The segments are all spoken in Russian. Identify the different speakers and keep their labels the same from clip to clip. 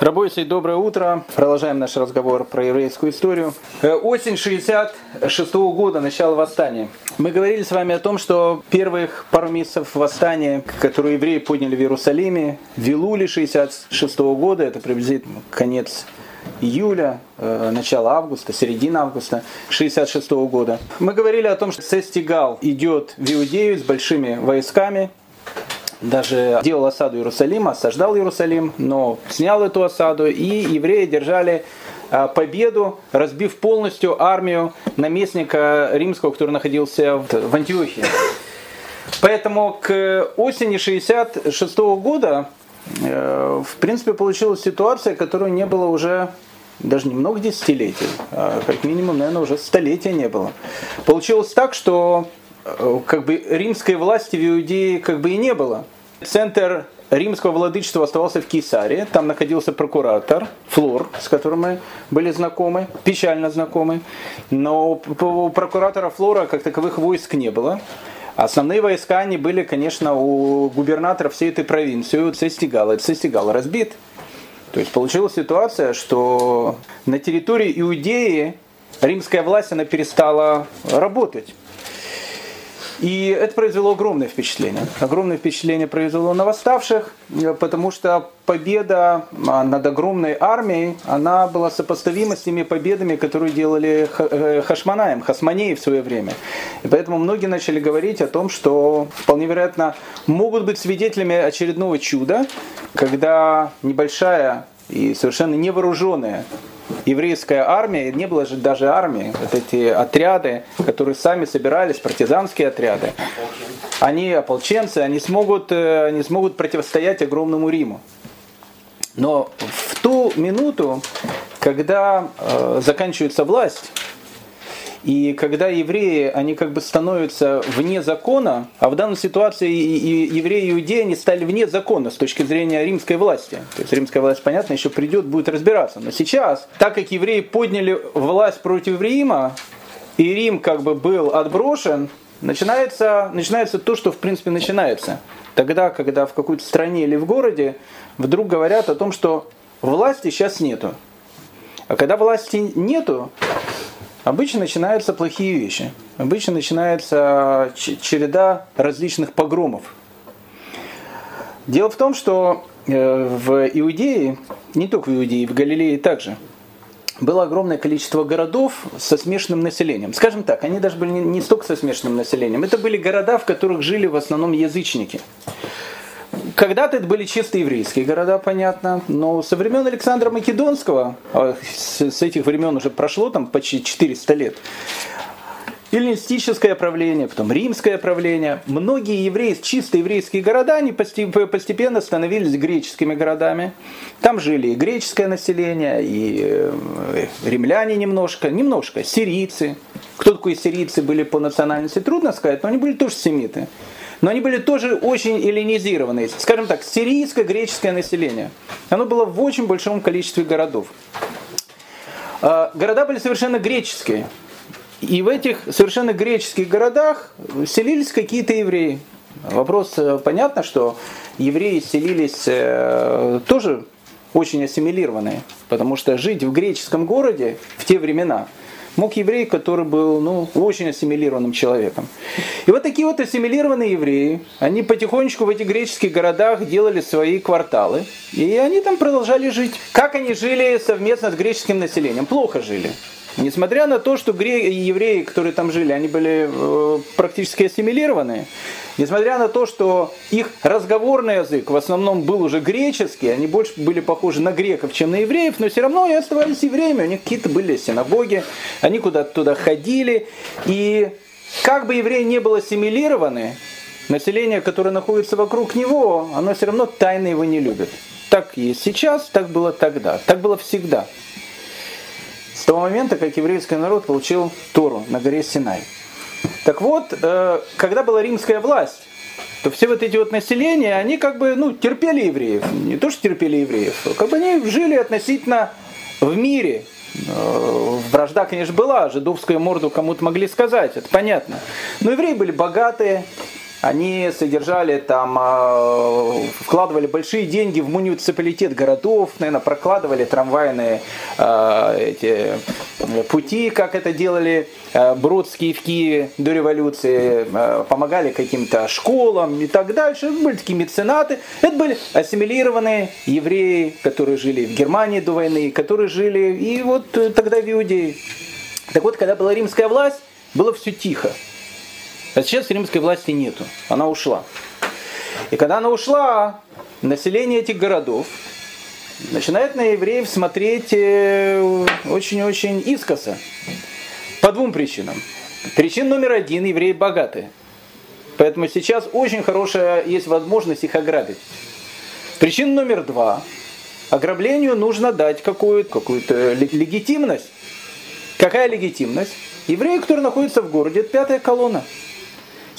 Speaker 1: Рабочий, доброе утро. Продолжаем наш разговор про еврейскую историю. Э, осень 66 -го года, начало восстания. Мы говорили с вами о том, что первых пару месяцев восстания, которые евреи подняли в Иерусалиме, в Вилуле 66 -го года, это приблизительно конец июля, э, начало августа, середина августа 66 -го года. Мы говорили о том, что Сестигал идет в Иудею с большими войсками, даже делал осаду Иерусалима, осаждал Иерусалим, но снял эту осаду, и евреи держали а, победу, разбив полностью армию наместника римского, который находился в Антиохии. Поэтому к осени 66 года э, в принципе получилась ситуация, которую не было уже даже не много десятилетий, а как минимум, наверное, уже столетия не было. Получилось так, что как бы римской власти в Иудее как бы и не было. Центр римского владычества оставался в Кесаре. Там находился прокуратор Флор, с которым мы были знакомы, печально знакомы. Но у прокуратора Флора как таковых войск не было. Основные войска они были, конечно, у губернатора всей этой провинции, у Цестигала. Цестигал разбит. То есть получилась ситуация, что на территории Иудеи римская власть она перестала работать. И это произвело огромное впечатление. Огромное впечатление произвело на восставших, потому что победа а, над огромной армией, она была сопоставима с теми победами, которые делали э, Хашманаем, Хасманеи в свое время. И поэтому многие начали говорить о том, что вполне вероятно могут быть свидетелями очередного чуда, когда небольшая и совершенно невооруженная еврейская армия, не было же даже армии, вот эти отряды, которые сами собирались, партизанские отряды, они ополченцы, они смогут, э, они смогут противостоять огромному Риму. Но в ту минуту, когда э, заканчивается власть, и когда евреи, они как бы становятся вне закона, а в данной ситуации и евреи и иудеи, они стали вне закона с точки зрения римской власти. То есть римская власть, понятно, еще придет, будет разбираться. Но сейчас, так как евреи подняли власть против Рима, и Рим как бы был отброшен, начинается, начинается то, что в принципе начинается. Тогда, когда в какой-то стране или в городе вдруг говорят о том, что власти сейчас нету. А когда власти нету, обычно начинаются плохие вещи. Обычно начинается череда различных погромов. Дело в том, что э, в Иудее, не только в Иудее, в Галилее также, было огромное количество городов со смешанным населением. Скажем так, они даже были не столько со смешанным населением. Это были города, в которых жили в основном язычники. Когда-то это были чисто еврейские города, понятно, но со времен Александра Македонского, а с этих времен уже прошло там почти 400 лет, эллинистическое правление, потом римское правление. Многие евреи, чисто еврейские города, они постепенно становились греческими городами. Там жили и греческое население, и э, римляне немножко, немножко, сирийцы. Кто такие сирийцы были по национальности, трудно сказать, но они были тоже семиты но они были тоже очень эллинизированные. Скажем так, сирийское греческое население. Оно было в очень большом количестве городов. А, города были совершенно греческие. И в этих совершенно греческих городах селились какие-то евреи. Вопрос, э, понятно, что евреи селились э, тоже очень ассимилированные, потому что жить в греческом городе в те времена – мог еврей, который был ну, очень ассимилированным человеком. И вот такие вот ассимилированные евреи, они потихонечку в этих греческих городах делали свои кварталы, и они там продолжали жить. Как они жили совместно с греческим населением? Плохо жили. Несмотря на то, что евреи, которые там жили, они были э, практически ассимилированные, несмотря на то, что их разговорный язык в основном был уже греческий, они больше были похожи на греков, чем на евреев, но все равно они оставались евреями, у них какие-то были синагоги, они куда-то туда ходили, и как бы евреи не были ассимилированы, население, которое находится вокруг него, оно все равно тайно его не любит. Так есть сейчас, так было тогда, так было всегда с того момента, как еврейский народ получил Тору на горе Синай. Так вот, э, когда была римская власть, то все вот эти вот населения, они как бы, ну, терпели евреев. Не то, что терпели евреев, как бы они жили относительно в мире. Э, вражда, конечно, была, жидовскую морду кому-то могли сказать, это понятно. Но евреи были богатые, они содержали там, а, вкладывали большие деньги в муниципалитет городов, наверное, прокладывали трамвайные а, эти пути, как это делали а, Бродские в Киеве до революции, помогали каким-то школам и так дальше. Были такие меценаты. Это были ассимилированные евреи, которые жили в Германии до войны, которые жили и вот тогда в Иудее. Так вот, когда была римская власть, было все тихо. А сейчас римской власти нету. Она ушла. И когда она ушла, население этих городов начинает на евреев смотреть э, очень-очень искоса. По двум причинам. Причин номер один – евреи богатые. Поэтому сейчас очень хорошая есть возможность их ограбить. Причина номер два – ограблению нужно дать какую-то какую легитимность. Какая легитимность? Евреи, которые находятся в городе, это пятая колонна.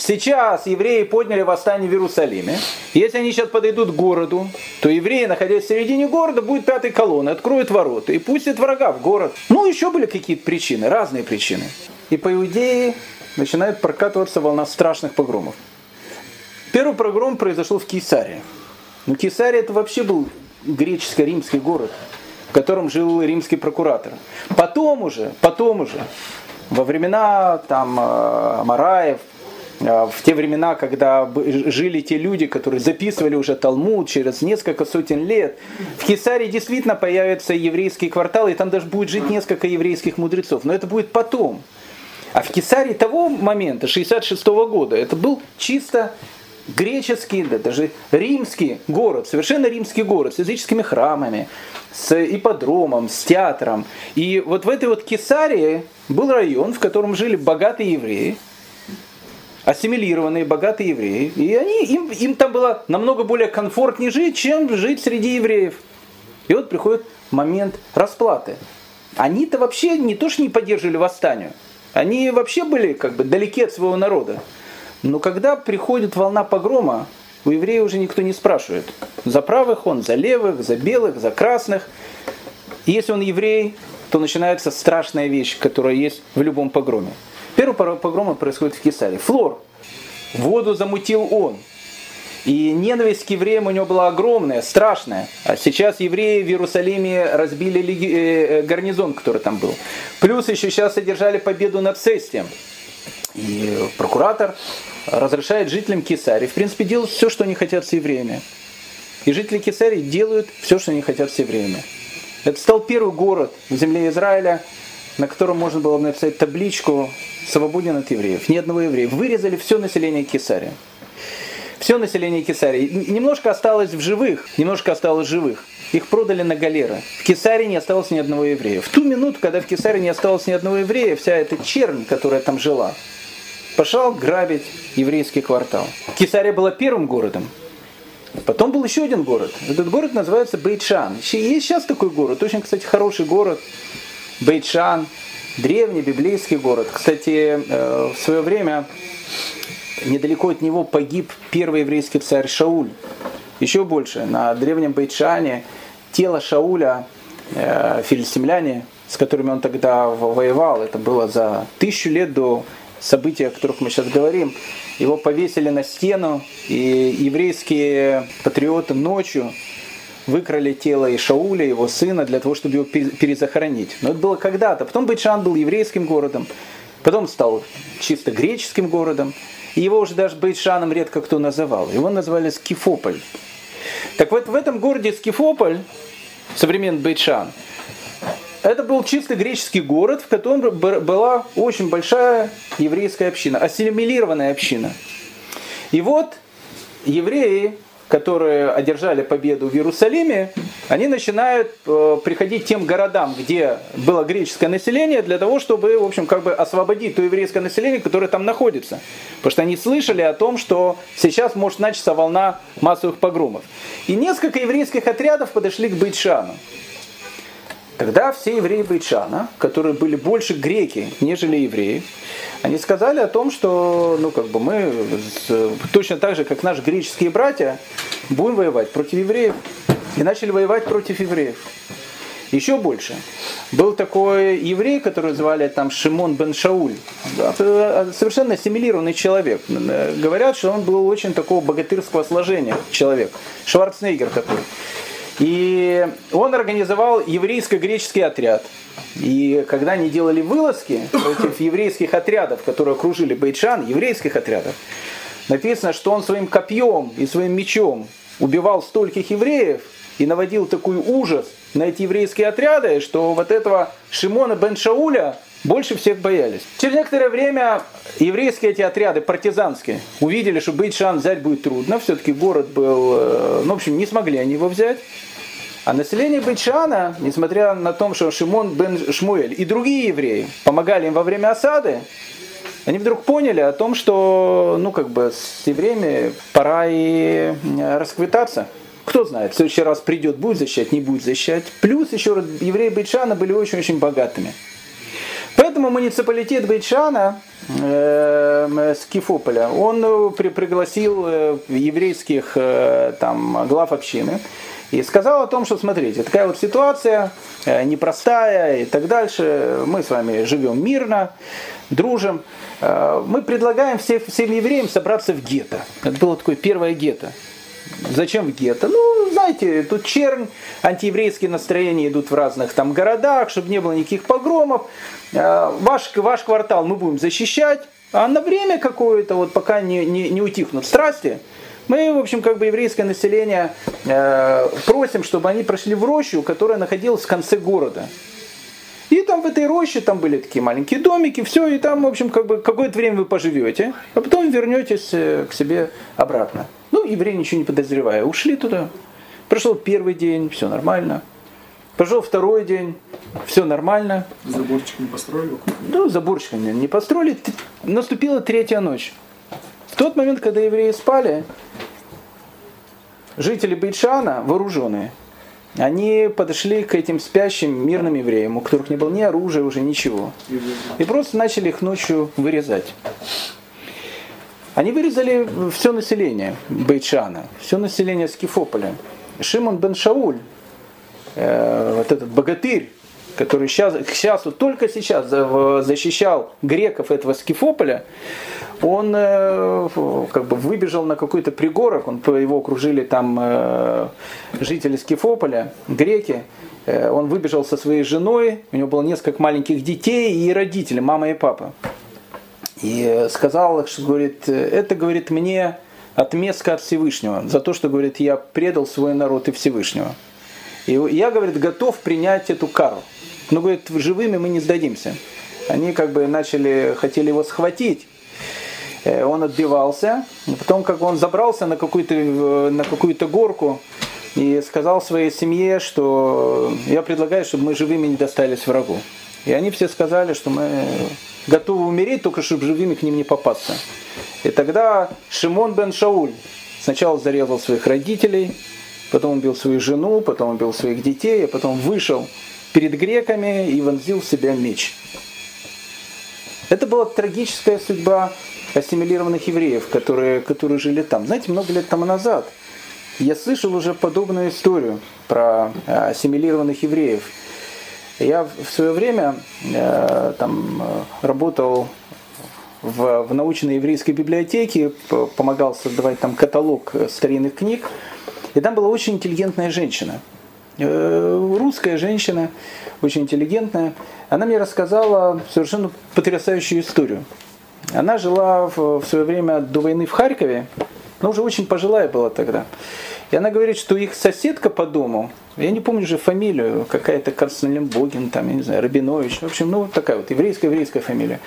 Speaker 1: Сейчас евреи подняли восстание в Иерусалиме. Если они сейчас подойдут к городу, то евреи, находясь в середине города, будет пятой колонной, откроют ворота и пустят врага в город. Ну, еще были какие-то причины, разные причины. И по Иудее начинает прокатываться волна страшных погромов. Первый погром произошел в Кесаре. Но Кесария это вообще был греческо-римский город, в котором жил римский прокуратор. Потом уже, потом уже, во времена там э, Мараев, в те времена, когда жили те люди, которые записывали уже Талмуд через несколько сотен лет, в Кесаре действительно появится еврейский квартал, и там даже будет жить несколько еврейских мудрецов. Но это будет потом. А в Кесаре того момента, 66 -го года, это был чисто греческий, да даже римский город, совершенно римский город с языческими храмами, с ипподромом, с театром. И вот в этой вот Кесарии был район, в котором жили богатые евреи, ассимилированные, богатые евреи. И они, им, им там было намного более комфортнее жить, чем жить среди евреев. И вот приходит момент расплаты. Они-то вообще не то, что не поддерживали восстание, они вообще были как бы далеки от своего народа. Но когда приходит волна погрома, у евреев уже никто не спрашивает. За правых он, за левых, за белых, за красных. И если он еврей, то начинается страшная вещь, которая есть в любом погроме. Первый погром происходит в Кесаре. Флор. Воду замутил он. И ненависть к евреям у него была огромная, страшная. А сейчас евреи в Иерусалиме разбили э, э, гарнизон, который там был. Плюс еще сейчас содержали победу над Сестием. И прокуратор разрешает жителям Кесарии, в принципе, делать все, что они хотят с евреями. И жители Кесарии делают все, что они хотят с евреями. Это стал первый город в земле Израиля, на котором можно было написать табличку «Свободен от евреев». Ни одного еврея. Вырезали все население Кесария. Все население Кесарии. Немножко осталось в живых, немножко осталось живых. Их продали на галеры. В Кесаре не осталось ни одного еврея. В ту минуту, когда в Кесаре не осталось ни одного еврея, вся эта чернь, которая там жила, пошел грабить еврейский квартал. Кесария была первым городом. Потом был еще один город. Этот город называется Бейтшан. Есть сейчас такой город. Очень, кстати, хороший город. Бейтшан, древний библейский город. Кстати, э, в свое время недалеко от него погиб первый еврейский царь Шауль. Еще больше, на древнем Бейтшане тело Шауля, э, филистимляне, с которыми он тогда воевал, это было за тысячу лет до событий, о которых мы сейчас говорим, его повесили на стену, и еврейские патриоты ночью выкрали тело и Шауля, его сына, для того, чтобы его перезахоронить. Но это было когда-то. Потом Бейчан был еврейским городом, потом стал чисто греческим городом. И его уже даже Бейшаном редко кто называл. Его назвали Скифополь. Так вот, в этом городе Скифополь, современный Бейшан, это был чисто греческий город, в котором была очень большая еврейская община, ассимилированная община. И вот евреи которые одержали победу в Иерусалиме, они начинают э, приходить тем городам, где было греческое население, для того, чтобы, в общем, как бы освободить то еврейское население, которое там находится. Потому что они слышали о том, что сейчас может начаться волна массовых погромов. И несколько еврейских отрядов подошли к Бейтшану. Тогда все евреи Бейтшана, которые были больше греки, нежели евреи, они сказали о том, что ну, как бы мы точно так же, как наши греческие братья, будем воевать против евреев. И начали воевать против евреев. Еще больше. Был такой еврей, который звали там Шимон бен Шауль. Совершенно ассимилированный человек. Говорят, что он был очень такого богатырского сложения человек. Шварценеггер такой. И он организовал еврейско-греческий отряд. И когда они делали вылазки против еврейских отрядов, которые окружили Бейчан, еврейских отрядов, написано, что он своим копьем и своим мечом убивал стольких евреев и наводил такой ужас на эти еврейские отряды, что вот этого Шимона бен Шауля больше всех боялись. Через некоторое время еврейские эти отряды, партизанские, увидели, что Бейчан взять будет трудно. Все-таки город был, э, ну, в общем, не смогли они его взять. А население Бейчана, несмотря на то, что Шимон бен Шмуэль и другие евреи помогали им во время осады, они вдруг поняли о том, что, ну, как бы, с евреями пора и э, расквитаться. Кто знает, в следующий раз придет, будет защищать, не будет защищать. Плюс еще евреи Бейчана были очень-очень богатыми. Поэтому муниципалитет Бейчана э, с Кифополя, он э, при, пригласил э, еврейских э, там, глав общины и сказал о том, что смотрите, такая вот ситуация э, непростая и так дальше, мы с вами живем мирно, дружим, э, мы предлагаем всем, всем евреям собраться в гетто. Это было такое первое гетто. Зачем в гетто? Ну, знаете, тут чернь, антиеврейские настроения идут в разных там городах, чтобы не было никаких погромов. Э, ваш, ваш квартал мы будем защищать, а на время какое-то, вот пока не, не, не утихнут страсти, мы, в общем, как бы еврейское население э, просим, чтобы они прошли в рощу, которая находилась в конце города. И там в этой роще там были такие маленькие домики, все, и там, в общем, как бы какое-то время вы поживете, а потом вернетесь э, к себе обратно. Ну, евреи ничего не подозревая, ушли туда. Прошел первый день, все нормально. Прошел второй день, все нормально.
Speaker 2: Заборчик не построили?
Speaker 1: Ну, заборчик не построили. Наступила третья ночь. В тот момент, когда евреи спали, жители Бейшана, вооруженные, они подошли к этим спящим мирным евреям, у которых не было ни оружия, уже ничего. И просто начали их ночью вырезать. Они вырезали все население Бейчана, все население Скифополя. Шимон бен Шауль, э, вот этот богатырь, который сейчас, сейчас вот только сейчас защищал греков этого Скифополя, он э, как бы выбежал на какой-то пригорок, он, его окружили там э, жители Скифополя, греки, э, он выбежал со своей женой, у него было несколько маленьких детей и родители, мама и папа. И сказал, что говорит, это говорит мне отместка от Всевышнего за то, что говорит, я предал свой народ и Всевышнего. И я, говорит, готов принять эту кару. Но, говорит, живыми мы не сдадимся. Они как бы начали, хотели его схватить. Э, он отбивался. Потом, как он забрался на какую-то, на какую-то горку и сказал своей семье, что я предлагаю, чтобы мы живыми не достались врагу. И они все сказали, что мы готовы умереть, только чтобы живыми к ним не попасться. И тогда Шимон бен Шауль сначала зарезал своих родителей, потом убил свою жену, потом убил своих детей, а потом вышел перед греками и вонзил в себя меч. Это была трагическая судьба ассимилированных евреев, которые, которые жили там. Знаете, много лет тому назад я слышал уже подобную историю про э, ассимилированных евреев. Я в свое время э, там э, работал в, в научной еврейской библиотеке, помогал создавать там каталог старинных книг. И там была очень интеллигентная женщина. Русская женщина, очень интеллигентная. Она мне рассказала совершенно потрясающую историю. Она жила в, свое время до войны в Харькове, но уже очень пожилая была тогда. И она говорит, что их соседка по дому, я не помню уже фамилию, какая-то Богин, там, я не знаю, Рабинович, в общем, ну такая вот еврейская-еврейская фамилия.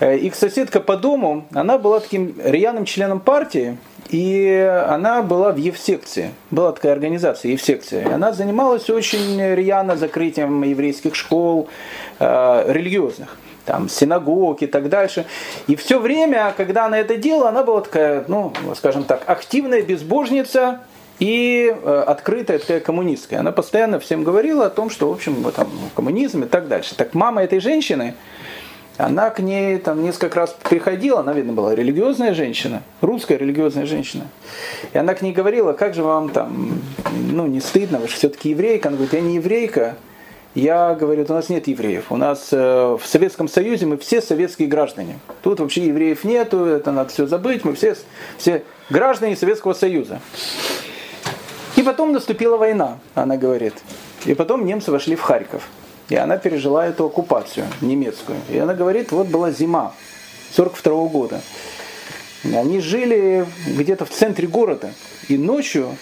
Speaker 1: Э, их соседка по дому, она была таким рьяным членом партии, и она была в Евсекции. Была такая организация Евсекция. Она занималась очень рьяно закрытием еврейских школ, э, религиозных там, синагог и так дальше. И все время, когда она это делала, она была такая, ну, скажем так, активная безбожница и э, открытая такая коммунистская. Она постоянно всем говорила о том, что, в общем, вот, там, коммунизм и так дальше. Так мама этой женщины, она к ней там несколько раз приходила, она, видно, была религиозная женщина, русская религиозная женщина. И она к ней говорила, как же вам там, ну, не стыдно, вы же все-таки еврейка. Она говорит, я не еврейка, я говорю, у нас нет евреев. У нас э, в Советском Союзе мы все советские граждане. Тут вообще евреев нету, это надо все забыть, мы все, все граждане Советского Союза. И потом наступила война, она говорит. И потом немцы вошли в Харьков. И она пережила эту оккупацию немецкую. И она говорит, вот была зима 42 -го года. Они жили где-то в центре города. И ночью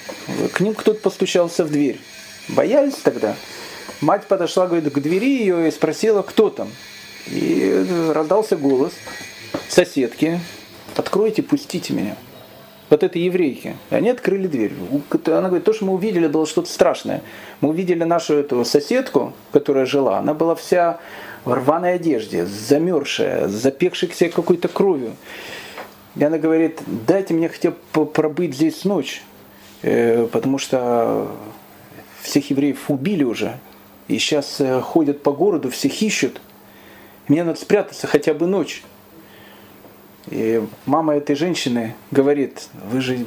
Speaker 1: к ним кто-то постучался в дверь. Боялись тогда. Мать подошла, говорит, к двери ее и спросила, кто там. И раздался голос соседки, откройте, пустите меня. Вот это еврейки. И они открыли дверь. Она говорит, то, что мы увидели, было что-то страшное. Мы увидели нашу эту соседку, которая жила. Она была вся в рваной одежде, замерзшая, запекшейся какой-то кровью. И она говорит, дайте мне хотя бы пробыть здесь ночь, э, потому что всех евреев убили уже. И сейчас э, ходят по городу, всех ищут. Мне надо спрятаться хотя бы ночь. И мама этой женщины говорит, вы же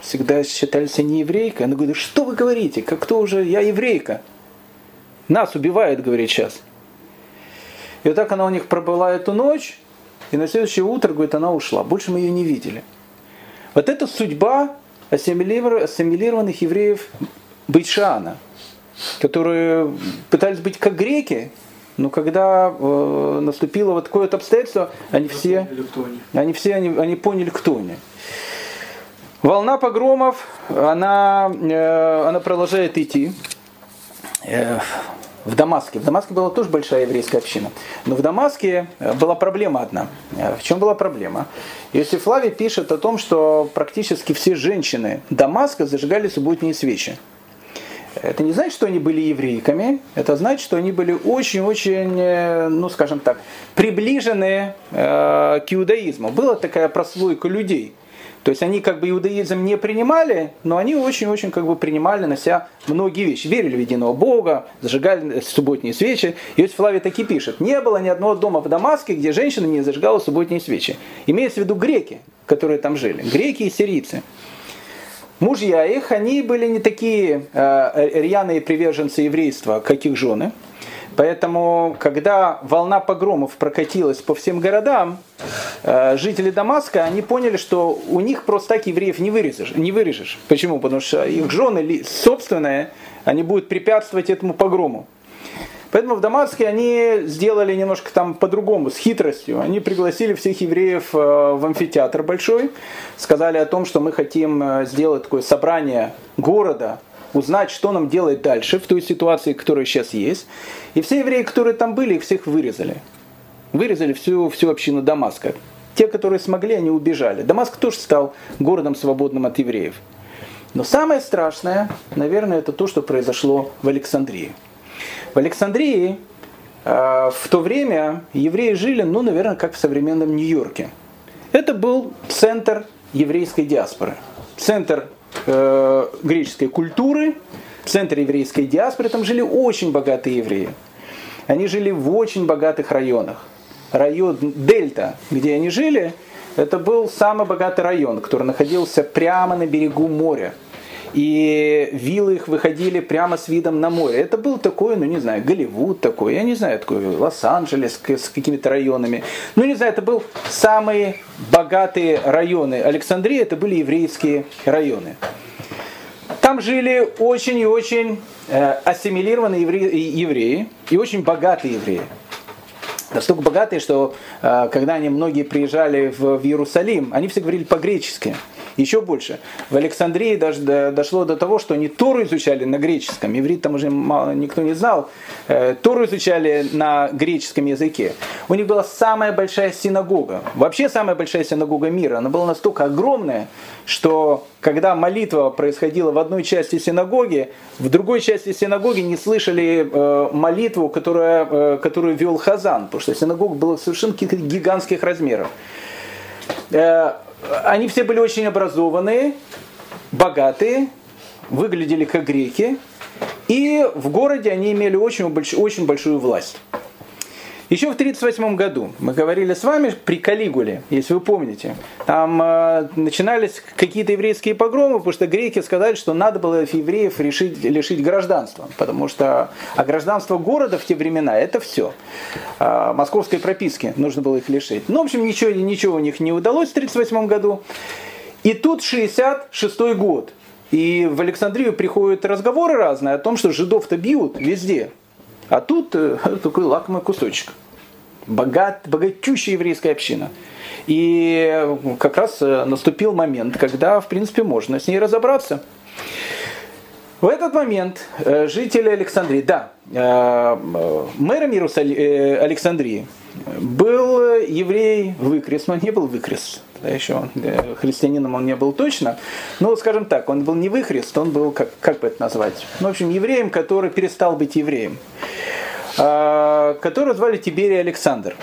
Speaker 1: всегда считались не еврейкой. Она говорит, что вы говорите? Как кто уже? Я еврейка. Нас убивают, говорит, сейчас. И вот так она у них пробыла эту ночь, и на следующее утро, говорит, она ушла. Больше мы ее не видели. Вот это судьба ассимилированных евреев Бейшана – которые пытались быть как греки, но когда э, наступило вот такое вот обстоятельство, они все, они все они, они поняли, кто они. Волна погромов, она, э, она продолжает идти. Э, в Дамаске. В Дамаске была тоже большая еврейская община. Но в Дамаске э, была проблема одна. Э, в чем была проблема? Если Флавий пишет о том, что практически все женщины Дамаска зажигали субботние свечи. Это не значит, что они были еврейками, это значит, что они были очень-очень, э, ну скажем так, приближены э, к иудаизму. Была такая прослойка людей. То есть они как бы иудаизм не принимали, но они очень-очень как бы принимали на себя многие вещи. Верили в единого Бога, зажигали субботние свечи. Иосиф Флавий таки пишет, не было ни одного дома в Дамаске, где женщина не зажигала субботние свечи. Имеется в виду греки, которые там жили, греки и сирийцы мужья их, они были не такие э, рьяные приверженцы еврейства, как их жены. Поэтому, когда волна погромов прокатилась по всем городам, э, жители Дамаска, они поняли, что у них просто так евреев не вырежешь. Не вырежешь. Почему? Потому что их жены собственные, они будут препятствовать этому погрому. Поэтому в Дамаске они сделали немножко там по-другому, с хитростью. Они пригласили всех евреев э, в амфитеатр большой, сказали о том, что мы хотим э, сделать такое собрание города, узнать, что нам делать дальше в той ситуации, которая сейчас есть. И все евреи, которые там были, их всех вырезали. Вырезали всю, всю общину Дамаска. Те, которые смогли, они убежали. Дамаск тоже стал городом свободным от евреев. Но самое страшное, наверное, это то, что произошло в Александрии. В Александрии э, в то время евреи жили, ну, наверное, как в современном Нью-Йорке. Это был центр еврейской диаспоры, центр э, греческой культуры, центр еврейской диаспоры. Там жили очень богатые евреи. Они жили в очень богатых районах. Район Дельта, где они жили, это был самый богатый район, который находился прямо на берегу моря и виллы их выходили прямо с видом на море. Это был такой, ну не знаю, Голливуд такой, я не знаю, такой Лос-Анджелес с какими-то районами. Ну не знаю, это был самые богатые районы Александрии, это были еврейские районы. Там жили очень и очень э, ассимилированные евреи и очень богатые евреи. Настолько богатые, что э, когда они многие приезжали в, в Иерусалим, они все говорили по-гречески. Еще больше. В Александрии даже дошло до того, что они Тору изучали на греческом. Иврит там уже мало, никто не знал. Э, Тору изучали на греческом языке. У них была самая большая синагога. Вообще самая большая синагога мира. Она была настолько огромная, что когда молитва происходила в одной части синагоги, в другой части синагоги не слышали э, молитву, которая, э, которую вел Хазан, потому что синагога была совершенно гигантских размеров они все были очень образованные, богатые, выглядели как греки, и в городе они имели очень, очень большую власть. Еще в 1938 году мы говорили с вами при Калигуле, если вы помните. Там э, начинались какие-то еврейские погромы, потому что греки сказали, что надо было евреев решить, лишить гражданства. Потому что а гражданство города в те времена это все. А московской прописки нужно было их лишить. Ну, в общем, ничего, ничего у них не удалось в 1938 году. И тут 66 год. И в Александрию приходят разговоры разные о том, что жидов-то бьют везде. А тут э, такой лакомый кусочек. Богат, богатющая еврейская община. И как раз э, наступил момент, когда, в принципе, можно с ней разобраться. В этот момент э, жители Александрии, да, мэром Иерусали... Александрии был еврей выкрест, но не был выкрест. Да, еще христианином он не был точно. Но, скажем так, он был не выхрест, он был, как, как бы это назвать? Ну, в общем, евреем, который перестал быть евреем. А, которого звали Тиберий Александр.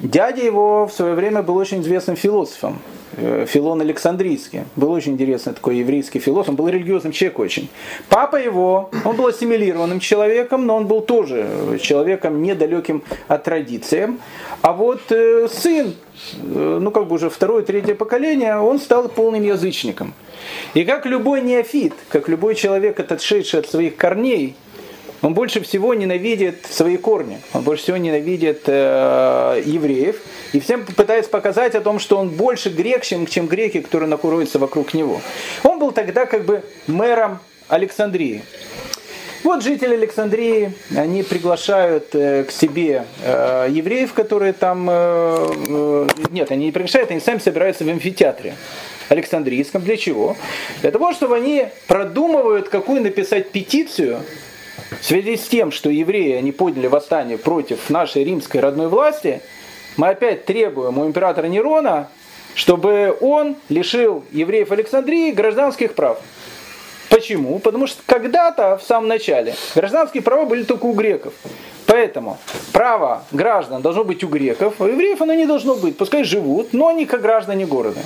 Speaker 1: Дядя его в свое время был очень известным философом, э, Филон Александрийский. Был очень интересный такой еврейский философ, он был религиозным человеком очень. Папа его, он был ассимилированным человеком, но он был тоже человеком недалеким от традициям. А вот э, сын, э, ну как бы уже второе, третье поколение, он стал полным язычником. И как любой неофит, как любой человек, отошедший от своих корней, он больше всего ненавидит свои корни, он больше всего ненавидит э, евреев, и всем пытается показать о том, что он больше грек, чем, чем греки, которые находятся вокруг него. Он был тогда как бы мэром Александрии. Вот жители Александрии, они приглашают э, к себе э, евреев, которые там... Э, э, нет, они не приглашают, они сами собираются в амфитеатре. Александрийском. Для чего? Для того, чтобы они продумывают, какую написать петицию в связи с тем, что евреи они подняли восстание против нашей римской родной власти, мы опять требуем у императора Нерона, чтобы он лишил евреев Александрии гражданских прав. Почему? Потому что когда-то, в самом начале, гражданские права были только у греков. Поэтому право граждан должно быть у греков, а у евреев оно не должно быть. Пускай живут, но они как граждане города.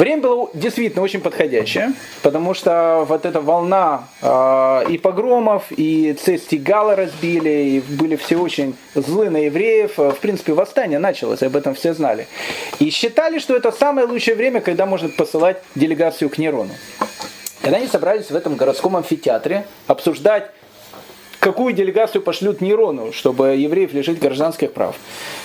Speaker 1: Время было действительно очень подходящее, потому что вот эта волна э, и погромов, и цести Гала разбили, и были все очень злы на евреев. В принципе, восстание началось, об этом все знали. И считали, что это самое лучшее время, когда можно посылать делегацию к Нерону. Когда они собрались в этом городском амфитеатре обсуждать какую делегацию пошлют Нерону, чтобы евреев лишить гражданских прав.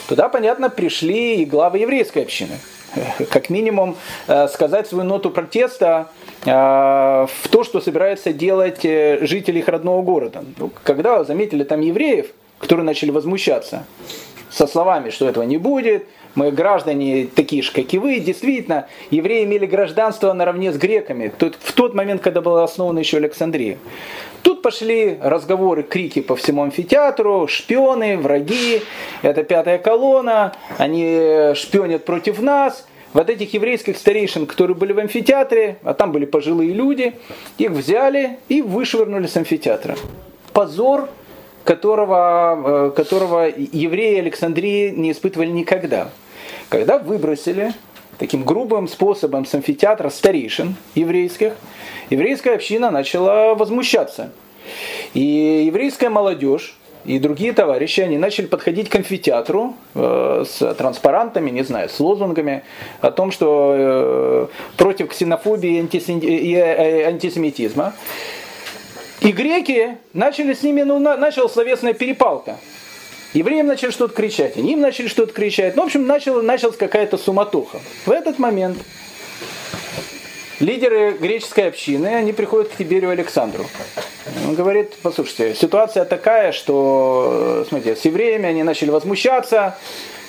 Speaker 1: Туда, понятно, пришли и главы еврейской общины. как минимум э, сказать свою ноту протеста э, в то, что собираются делать э, жители их родного города. Ну, когда заметили там евреев, которые начали возмущаться со словами, что этого не будет, мы граждане такие же, как и вы. Действительно, евреи имели гражданство наравне с греками в тот момент, когда была основана еще Александрия. Тут пошли разговоры, крики по всему амфитеатру, шпионы, враги, это пятая колонна, они шпионят против нас. Вот этих еврейских старейшин, которые были в амфитеатре, а там были пожилые люди, их взяли и вышвырнули с амфитеатра. Позор, которого, э, которого евреи Александрии не испытывали никогда. Когда выбросили таким грубым способом с амфитеатра старейшин еврейских, еврейская община начала возмущаться. И еврейская молодежь и другие товарищи, они начали подходить к амфитеатру э, с транспарантами, не знаю, с лозунгами о том, что э, против ксенофобии и антисемитизма. И греки начали с ними, ну, на, начала словесная перепалка. Евреям начали что-то кричать, они им начали что-то кричать. Ну, в общем, начала, началась какая-то суматоха. В этот момент лидеры греческой общины, они приходят к Тиберию Александру. Он говорит, послушайте, ситуация такая, что, смотрите, с евреями они начали возмущаться,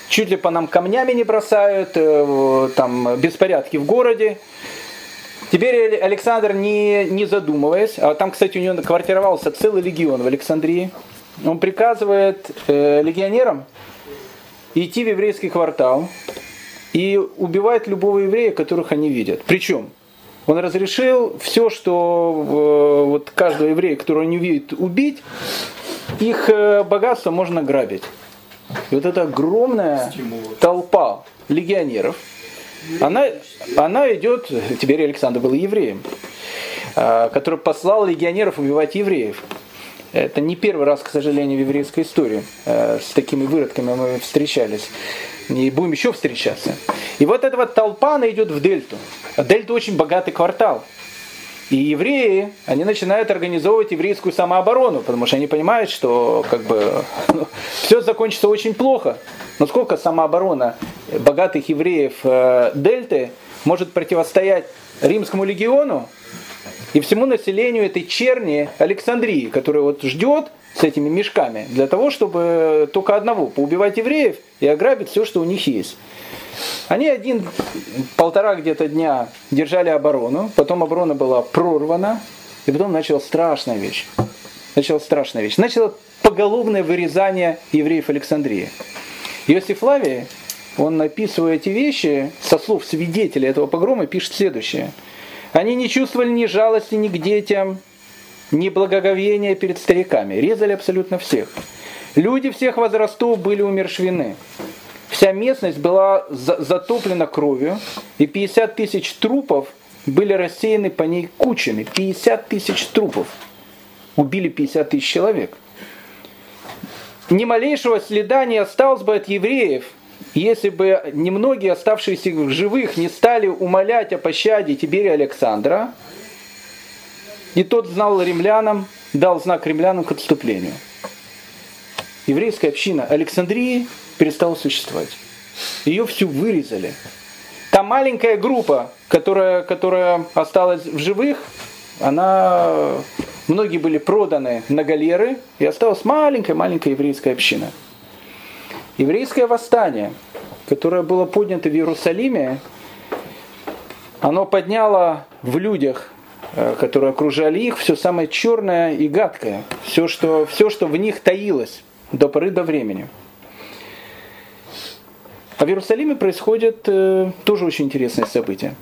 Speaker 1: чуть ли по нам камнями не бросают, э, там беспорядки в городе. Теперь Александр, не, не задумываясь, а там, кстати, у него квартировался целый легион в Александрии, он приказывает э, легионерам идти в еврейский квартал и убивать любого еврея, которых они видят. Причем он разрешил все, что э, вот каждого еврея, которого они видят, убить, их э, богатство можно грабить. И вот эта огромная толпа легионеров, она, она идет, теперь Александр был евреем, э, который послал легионеров убивать евреев. Это не первый раз, к сожалению, в еврейской истории. Э, с такими выродками мы встречались. И будем еще встречаться. И вот эта вот толпа, она идет в Дельту. Дельта очень богатый квартал. И евреи, они начинают организовывать еврейскую самооборону, потому что они понимают, что как бы, ну, все закончится очень плохо. Но сколько самооборона богатых евреев э, Дельты может противостоять римскому легиону и всему населению этой черни Александрии, которая вот ждет с этими мешками для того, чтобы только одного поубивать евреев и ограбить все, что у них есть. Они один, полтора где-то дня держали оборону, потом оборона была прорвана, и потом началась страшная вещь. Началась страшная вещь. Начало поголовное вырезание евреев Александрии. Иосиф Лавий, он описывая эти вещи, со слов свидетелей этого погрома, пишет следующее. Они не чувствовали ни жалости ни к детям, ни благоговения перед стариками. Резали абсолютно всех. Люди всех возрастов были умершвены. Вся местность была затоплена кровью, и 50 тысяч трупов были рассеяны по ней кучами. 50 тысяч трупов. Убили 50 тысяч человек. Ни малейшего следа не осталось бы от евреев, если бы немногие оставшиеся в живых не стали умолять о пощаде Тиберия Александра, и тот знал римлянам, дал знак римлянам к отступлению. Еврейская община Александрии перестала существовать. Ее всю вырезали. Та маленькая группа, которая, которая осталась в живых, она, многие были проданы на галеры, и осталась маленькая-маленькая еврейская община. Еврейское восстание, которое было поднято в Иерусалиме, оно подняло в людях, э, которые окружали их, все самое черное и гадкое, все, что, все, что в них таилось до поры до времени. А в Иерусалиме происходит э, тоже очень интересное событие.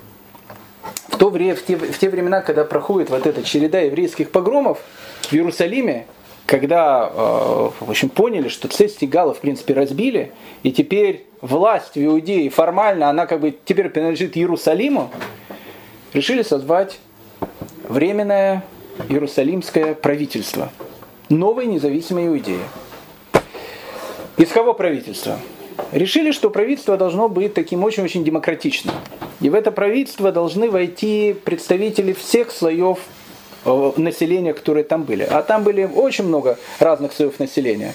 Speaker 1: В, то время, в, те, в те времена, когда проходит вот эта череда еврейских погромов, в Иерусалиме, когда э, в общем, поняли, что цесть Гала в принципе разбили, и теперь власть в Иудее формально, она как бы теперь принадлежит Иерусалиму, решили созвать временное Иерусалимское правительство, новой независимой Иудеи. Из кого правительство? решили, что правительство должно быть таким очень-очень демократичным. И в это правительство должны войти представители всех слоев населения, которые там были. А там были очень много разных слоев населения.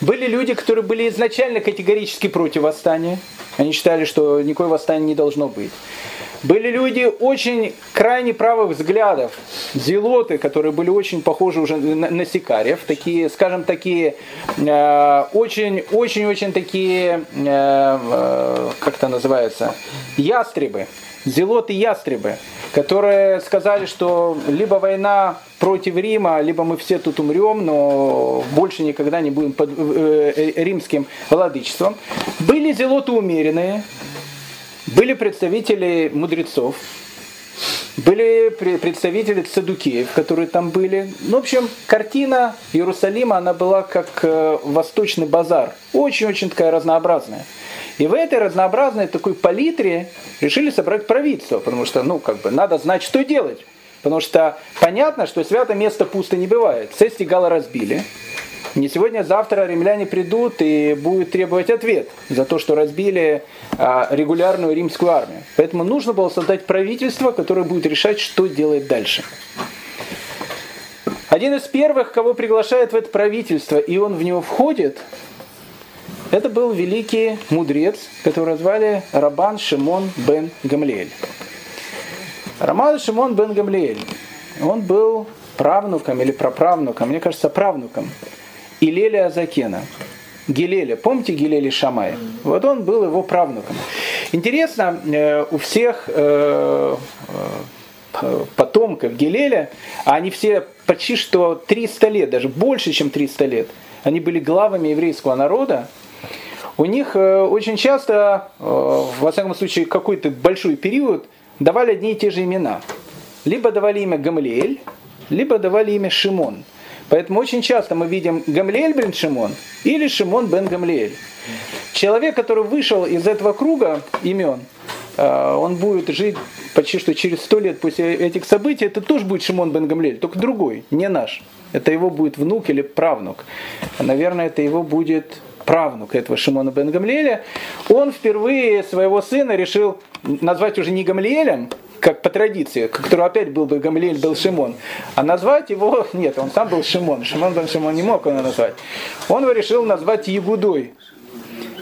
Speaker 1: Были люди, которые были изначально категорически против восстания. Они считали, что никакой восстания не должно быть. Были люди очень крайне правых взглядов, зелоты, которые были очень похожи уже на, на сикариев, такие, скажем, такие очень-очень-очень э, такие, э, э, как это называется, ястребы, зелоты-ястребы, которые сказали, что либо война против Рима, либо мы все тут умрем, но больше никогда не будем под э, э, римским владычеством. Были зелоты умеренные, были представители мудрецов, были представители цадукеев, которые там были. Ну, в общем, картина Иерусалима, она была как э, восточный базар. Очень-очень такая разнообразная. И в этой разнообразной такой палитре решили собрать правительство, потому что, ну, как бы, надо знать, что делать. Потому что понятно, что святое место пусто не бывает. Цести Гала разбили. Не сегодня, а завтра римляне придут и будут требовать ответ за то, что разбили а, регулярную римскую армию. Поэтому нужно было создать правительство, которое будет решать, что делать дальше. Один из первых, кого приглашают в это правительство, и он в него входит, это был великий мудрец, которого звали Рабан Шимон бен Гамлиэль. Роман Шимон бен Гамлиэль, он был правнуком или праправнуком, мне кажется, правнуком Илеля Азакена. Гилеля. Помните Гилеля Шамая? Вот он был его правнуком. Интересно, э, у всех э, э, потомков Гилеля, они все почти что 300 лет, даже больше, чем 300 лет, они были главами еврейского народа, у них очень часто, во всяком случае, какой-то большой период давали одни и те же имена. Либо давали имя Гамлиэль, либо давали имя Шимон – Поэтому очень часто мы видим Гамлиэль бен Шимон или Шимон бен Гамлиэль. Человек, который вышел из этого круга имен, э, он будет жить почти что через сто лет после этих событий, это тоже будет Шимон бен Гамлиэль, только другой, не наш. это его будет внук или правнук. Наверное, это его будет правнук этого Шимона бен Гамлиэля, он впервые своего сына решил назвать уже не Гамлиэлем, как по традиции, который опять был бы Гамлиэль, был Шимон, а назвать его, нет, он сам был Шимон, Шимон бен Шимон не мог его назвать. Он его решил назвать Ягудой.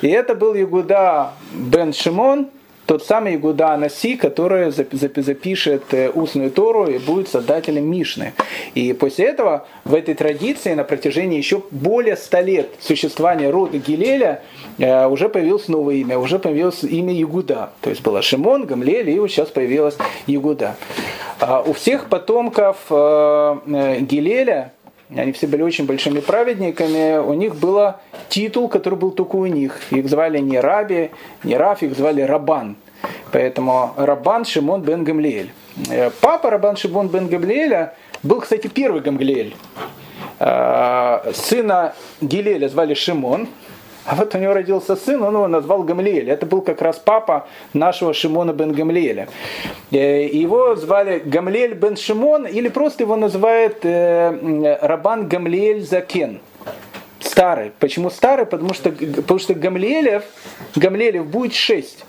Speaker 1: И это был Ягуда бен Шимон, тот самый Игуда Анаси, который запишет э, устную Тору и будет создателем Мишны. И после этого в этой традиции на протяжении еще более ста лет существования рода Гилеля э, уже появилось новое имя, уже появилось имя Ягуда. То есть было Шимон, Гамлель, и вот сейчас появилась Ягуда. А у всех потомков э, Гилеля они все были очень большими праведниками, у них был титул, который был только у них. Их звали не Раби, не Раф, их звали Рабан. Поэтому Рабан Шимон бен Гамлиэль. Э, папа Рабан Шимон бен Гамлиэля был, кстати, первый Гамлиэль. Э, сына Гилеля звали Шимон, а вот у него родился сын, он его назвал Гамлиэль. Это был как раз папа нашего Шимона бен Гамлиэля. Э, его звали Гамлиэль бен Шимон, или просто его называют э, Рабан Гамлиэль Закен. Старый. Почему старый? Потому что, потому что Гамлиэлев, Гамлиэлев будет шесть.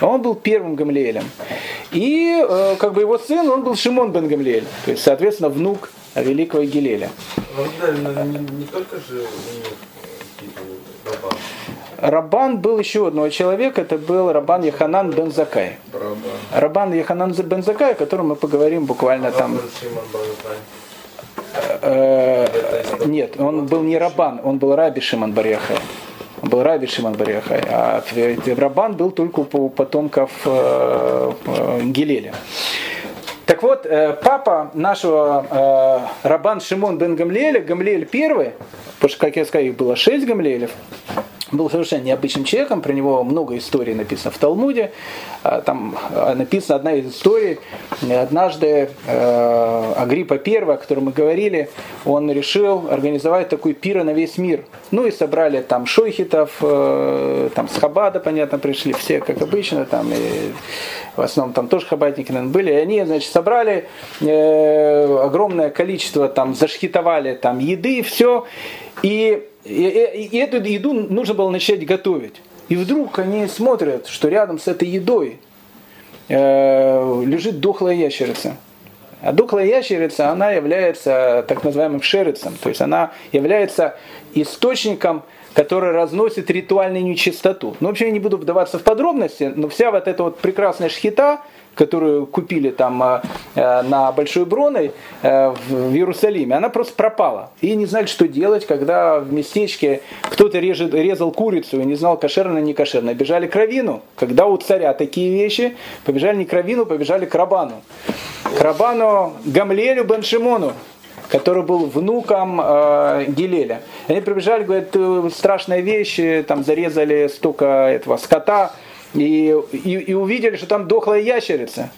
Speaker 1: Он был первым Гамлиэлем. И э, как бы его сын, он был Шимон бен Гамлиэль. То есть, соответственно, внук великого Гилеля.
Speaker 2: Ну, не, не только же
Speaker 1: Рабан был еще одного человека, это был Рабан Яханан бен Закай. Рабан Яханан бен Закай, о котором мы поговорим буквально там. Э, нет, он был не Рабан, он был Раби Шиман Барьяхай. Он был Раби Шиман Барьяхай, а Рабан был только у потомков э, э, Гилеля. Так вот, папа нашего Рабан Шимон бен Гамлеля, Гамлель первый, потому что, как я сказал, их было шесть Гамлелев, был совершенно необычным человеком, про него много историй написано в Талмуде. А, там а, написана одна из историй. Однажды э, Агриппа I, о котором мы говорили, он решил организовать такой пир на весь мир. Ну и собрали там шойхитов, э, там с Хабада, понятно, пришли все, как обычно, там и в основном там тоже хабатники, наверное, были. И они, значит, собрали э, огромное количество, там, зашхитовали там еды, все. И и, и, и эту еду нужно было начать готовить. И вдруг они смотрят, что рядом с этой едой э, лежит дохлая ящерица. А дохлая ящерица, она является так называемым шерицем, то есть она является источником, который разносит ритуальную нечистоту. Ну, вообще я не буду вдаваться в подробности, но вся вот эта вот прекрасная шхита, которую купили там э, э, на Большой Броной э, в Иерусалиме, она просто пропала. И не знали, что делать, когда в местечке кто-то режет, резал курицу и не знал, кошерно не кошерно. Бежали к Равину. Когда у царя такие вещи, побежали не к Равину, побежали к Рабану. К Рабану Гамлелю Бен который был внуком э, Гилеля. Они прибежали, говорят, страшные вещи, там зарезали столько этого скота, и, и, и увидели, что там дохлая ящерица.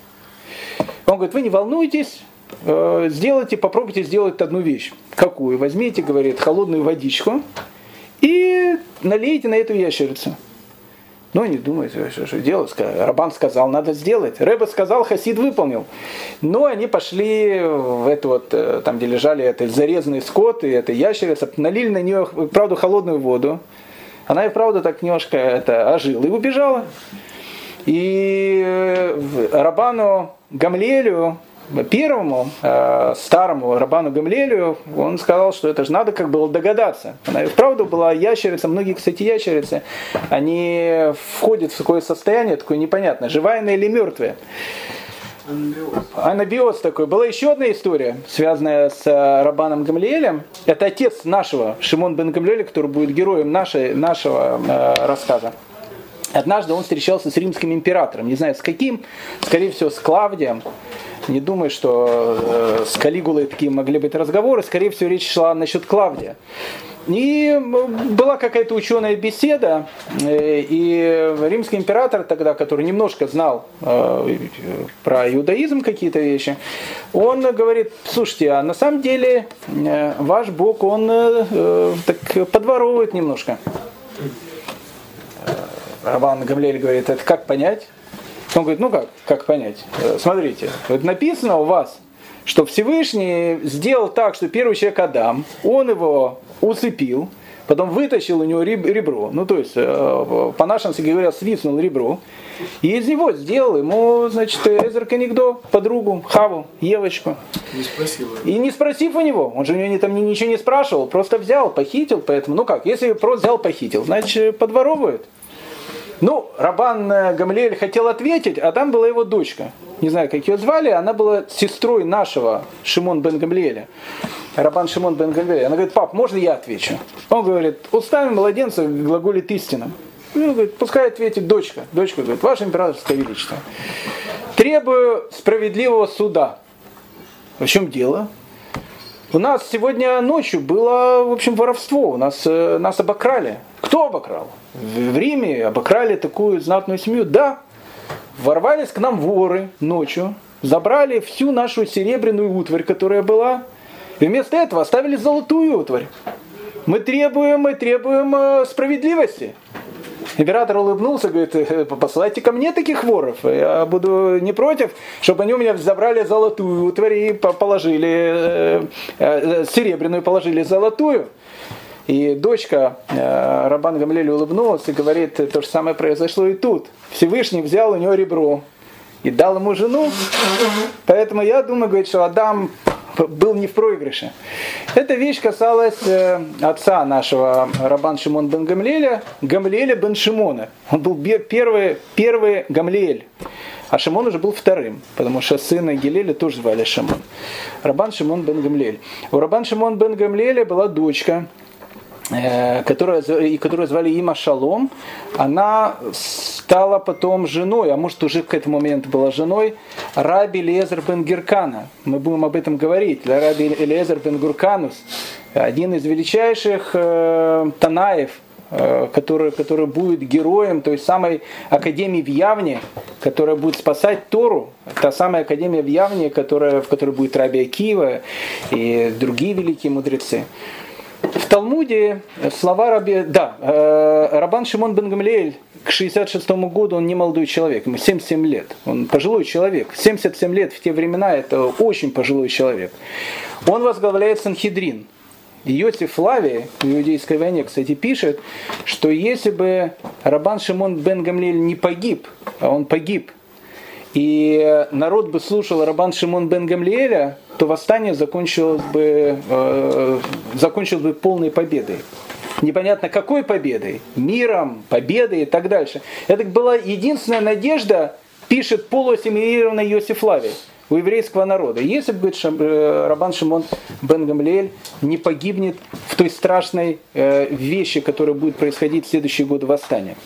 Speaker 1: Он говорит, вы не волнуйтесь, э, сделайте, попробуйте сделать одну вещь. Какую? Возьмите, говорит, холодную водичку и налейте на эту ящерицу. Ну, они думают, что, что делать. Рабан сказал, надо сделать. Рэба сказал, Хасид выполнил. Но они пошли в эту вот, э, там, где лежали этот зарезанный скот и эта ящерица, налили на нее, правда, холодную воду. Она и правда так немножко это, ожила и убежала. И э, Рабану Гамлелю, первому, э, старому Рабану Гамлелю, он сказал, что это же надо как было догадаться. Она и вправду была ящерица, многие, кстати, ящерицы, они входят в такое состояние, такое непонятное, живая она или мертвая. Анабиоз такой. Была еще одна история, связанная с э, Рабаном Гамлиэлем. Это отец нашего, Шимон бен Гамлиэля, который будет героем нашей, нашего э, рассказа. Однажды он встречался с римским императором, не знаю с каким, скорее всего с Клавдием. Не думаю, что э, с Калигулой такие могли быть разговоры, скорее всего речь шла насчет Клавдия. И была какая-то ученая беседа, э, и римский император тогда, который немножко знал э, про иудаизм какие-то вещи, он говорит, слушайте, а на самом деле э, ваш Бог, он так подворовывает немножко. Рабан Гамлель говорит, это как понять? Он говорит, ну как, как понять? Смотрите, вот написано у вас, что Всевышний сделал так, что первый человек Адам, он его усыпил, потом вытащил у него ребро, ну то есть, э, по-нашему говоря, свистнул ребро, и из него сделал ему, значит, Эзер Канигдо, подругу, Хаву, Евочку.
Speaker 2: Не спросил.
Speaker 1: И не спросив у него, он же у него там ничего не спрашивал, просто взял, похитил, поэтому, ну как, если просто взял, похитил, значит, подворовывает. Ну, Рабан э, Гамлель хотел ответить, а там была его дочка. Не знаю, как ее звали, она была сестрой нашего Шимон бен Гамлеля. Рабан Шимон бен Гамлеля. Она говорит, пап, можно я отвечу? Он говорит, устами младенца глаголит истина. Ну, говорит, пускай ответит дочка. Дочка говорит, ваше императорское величество, требую справедливого суда. В чем дело? У нас сегодня ночью было, в общем, воровство. У нас, э, нас обокрали. Кто обокрал? В Риме обокрали такую знатную семью. Да, ворвались к нам воры ночью, забрали всю нашу серебряную утварь, которая была, и вместо этого оставили золотую утварь. Мы требуем, мы требуем э, справедливости. Император улыбнулся, говорит, «Э, посылайте ко мне таких воров. Я буду не против, чтобы они у меня забрали золотую утварь и положили, э, э, серебряную положили золотую. И дочка э, Рабан Гамлель улыбнулась и говорит, то же самое произошло и тут. Всевышний взял у него ребро и дал ему жену. Поэтому я думаю, говорит, что Адам был не в проигрыше. Эта вещь касалась э, отца нашего Рабан Шимон бен Гамлеля, Гамлеля бен Шимона. Он был первый, первый Гамлель. А Шимон уже был вторым, потому что сына Гилеля тоже звали Шимон. Рабан Шимон бен Гамлель. У Рабан Шимон бен Гамлеля была дочка, которая, и которую звали Има Шалом, она стала потом женой, а может уже к этому моменту была женой, Раби Лезер бен Геркана. Мы будем об этом говорить. Раби Лезер бен Гурканус, один из величайших э, Танаев, э, который, который будет героем той самой Академии в Явне, которая будет спасать Тору. Та самая Академия в Явне, которая, в которой будет Раби Акива и другие великие мудрецы. В Талмуде слова Раби... Да, э, Рабан Шимон бен Гамлиэль к 66 году он не молодой человек, ему 77 лет. Он пожилой человек. 77 лет в те времена это очень пожилой человек. Он возглавляет Санхедрин. Иосиф Флавий в Иудейской войне, кстати, пишет, что если бы Рабан Шимон бен Гамлиэль не погиб, а он погиб и народ бы слушал Рабан Шимон бен Гамлиэля, то восстание закончилось бы, э, закончилось бы полной победой. Непонятно какой победой, миром, победой и так дальше. Это была единственная надежда, пишет полуассимилированный Йосиф Лави у еврейского народа. Если бы говорит, э, Рабан Шимон бен Гамлиэль не погибнет в той страшной э, вещи, которая будет происходить в следующие годы восстания.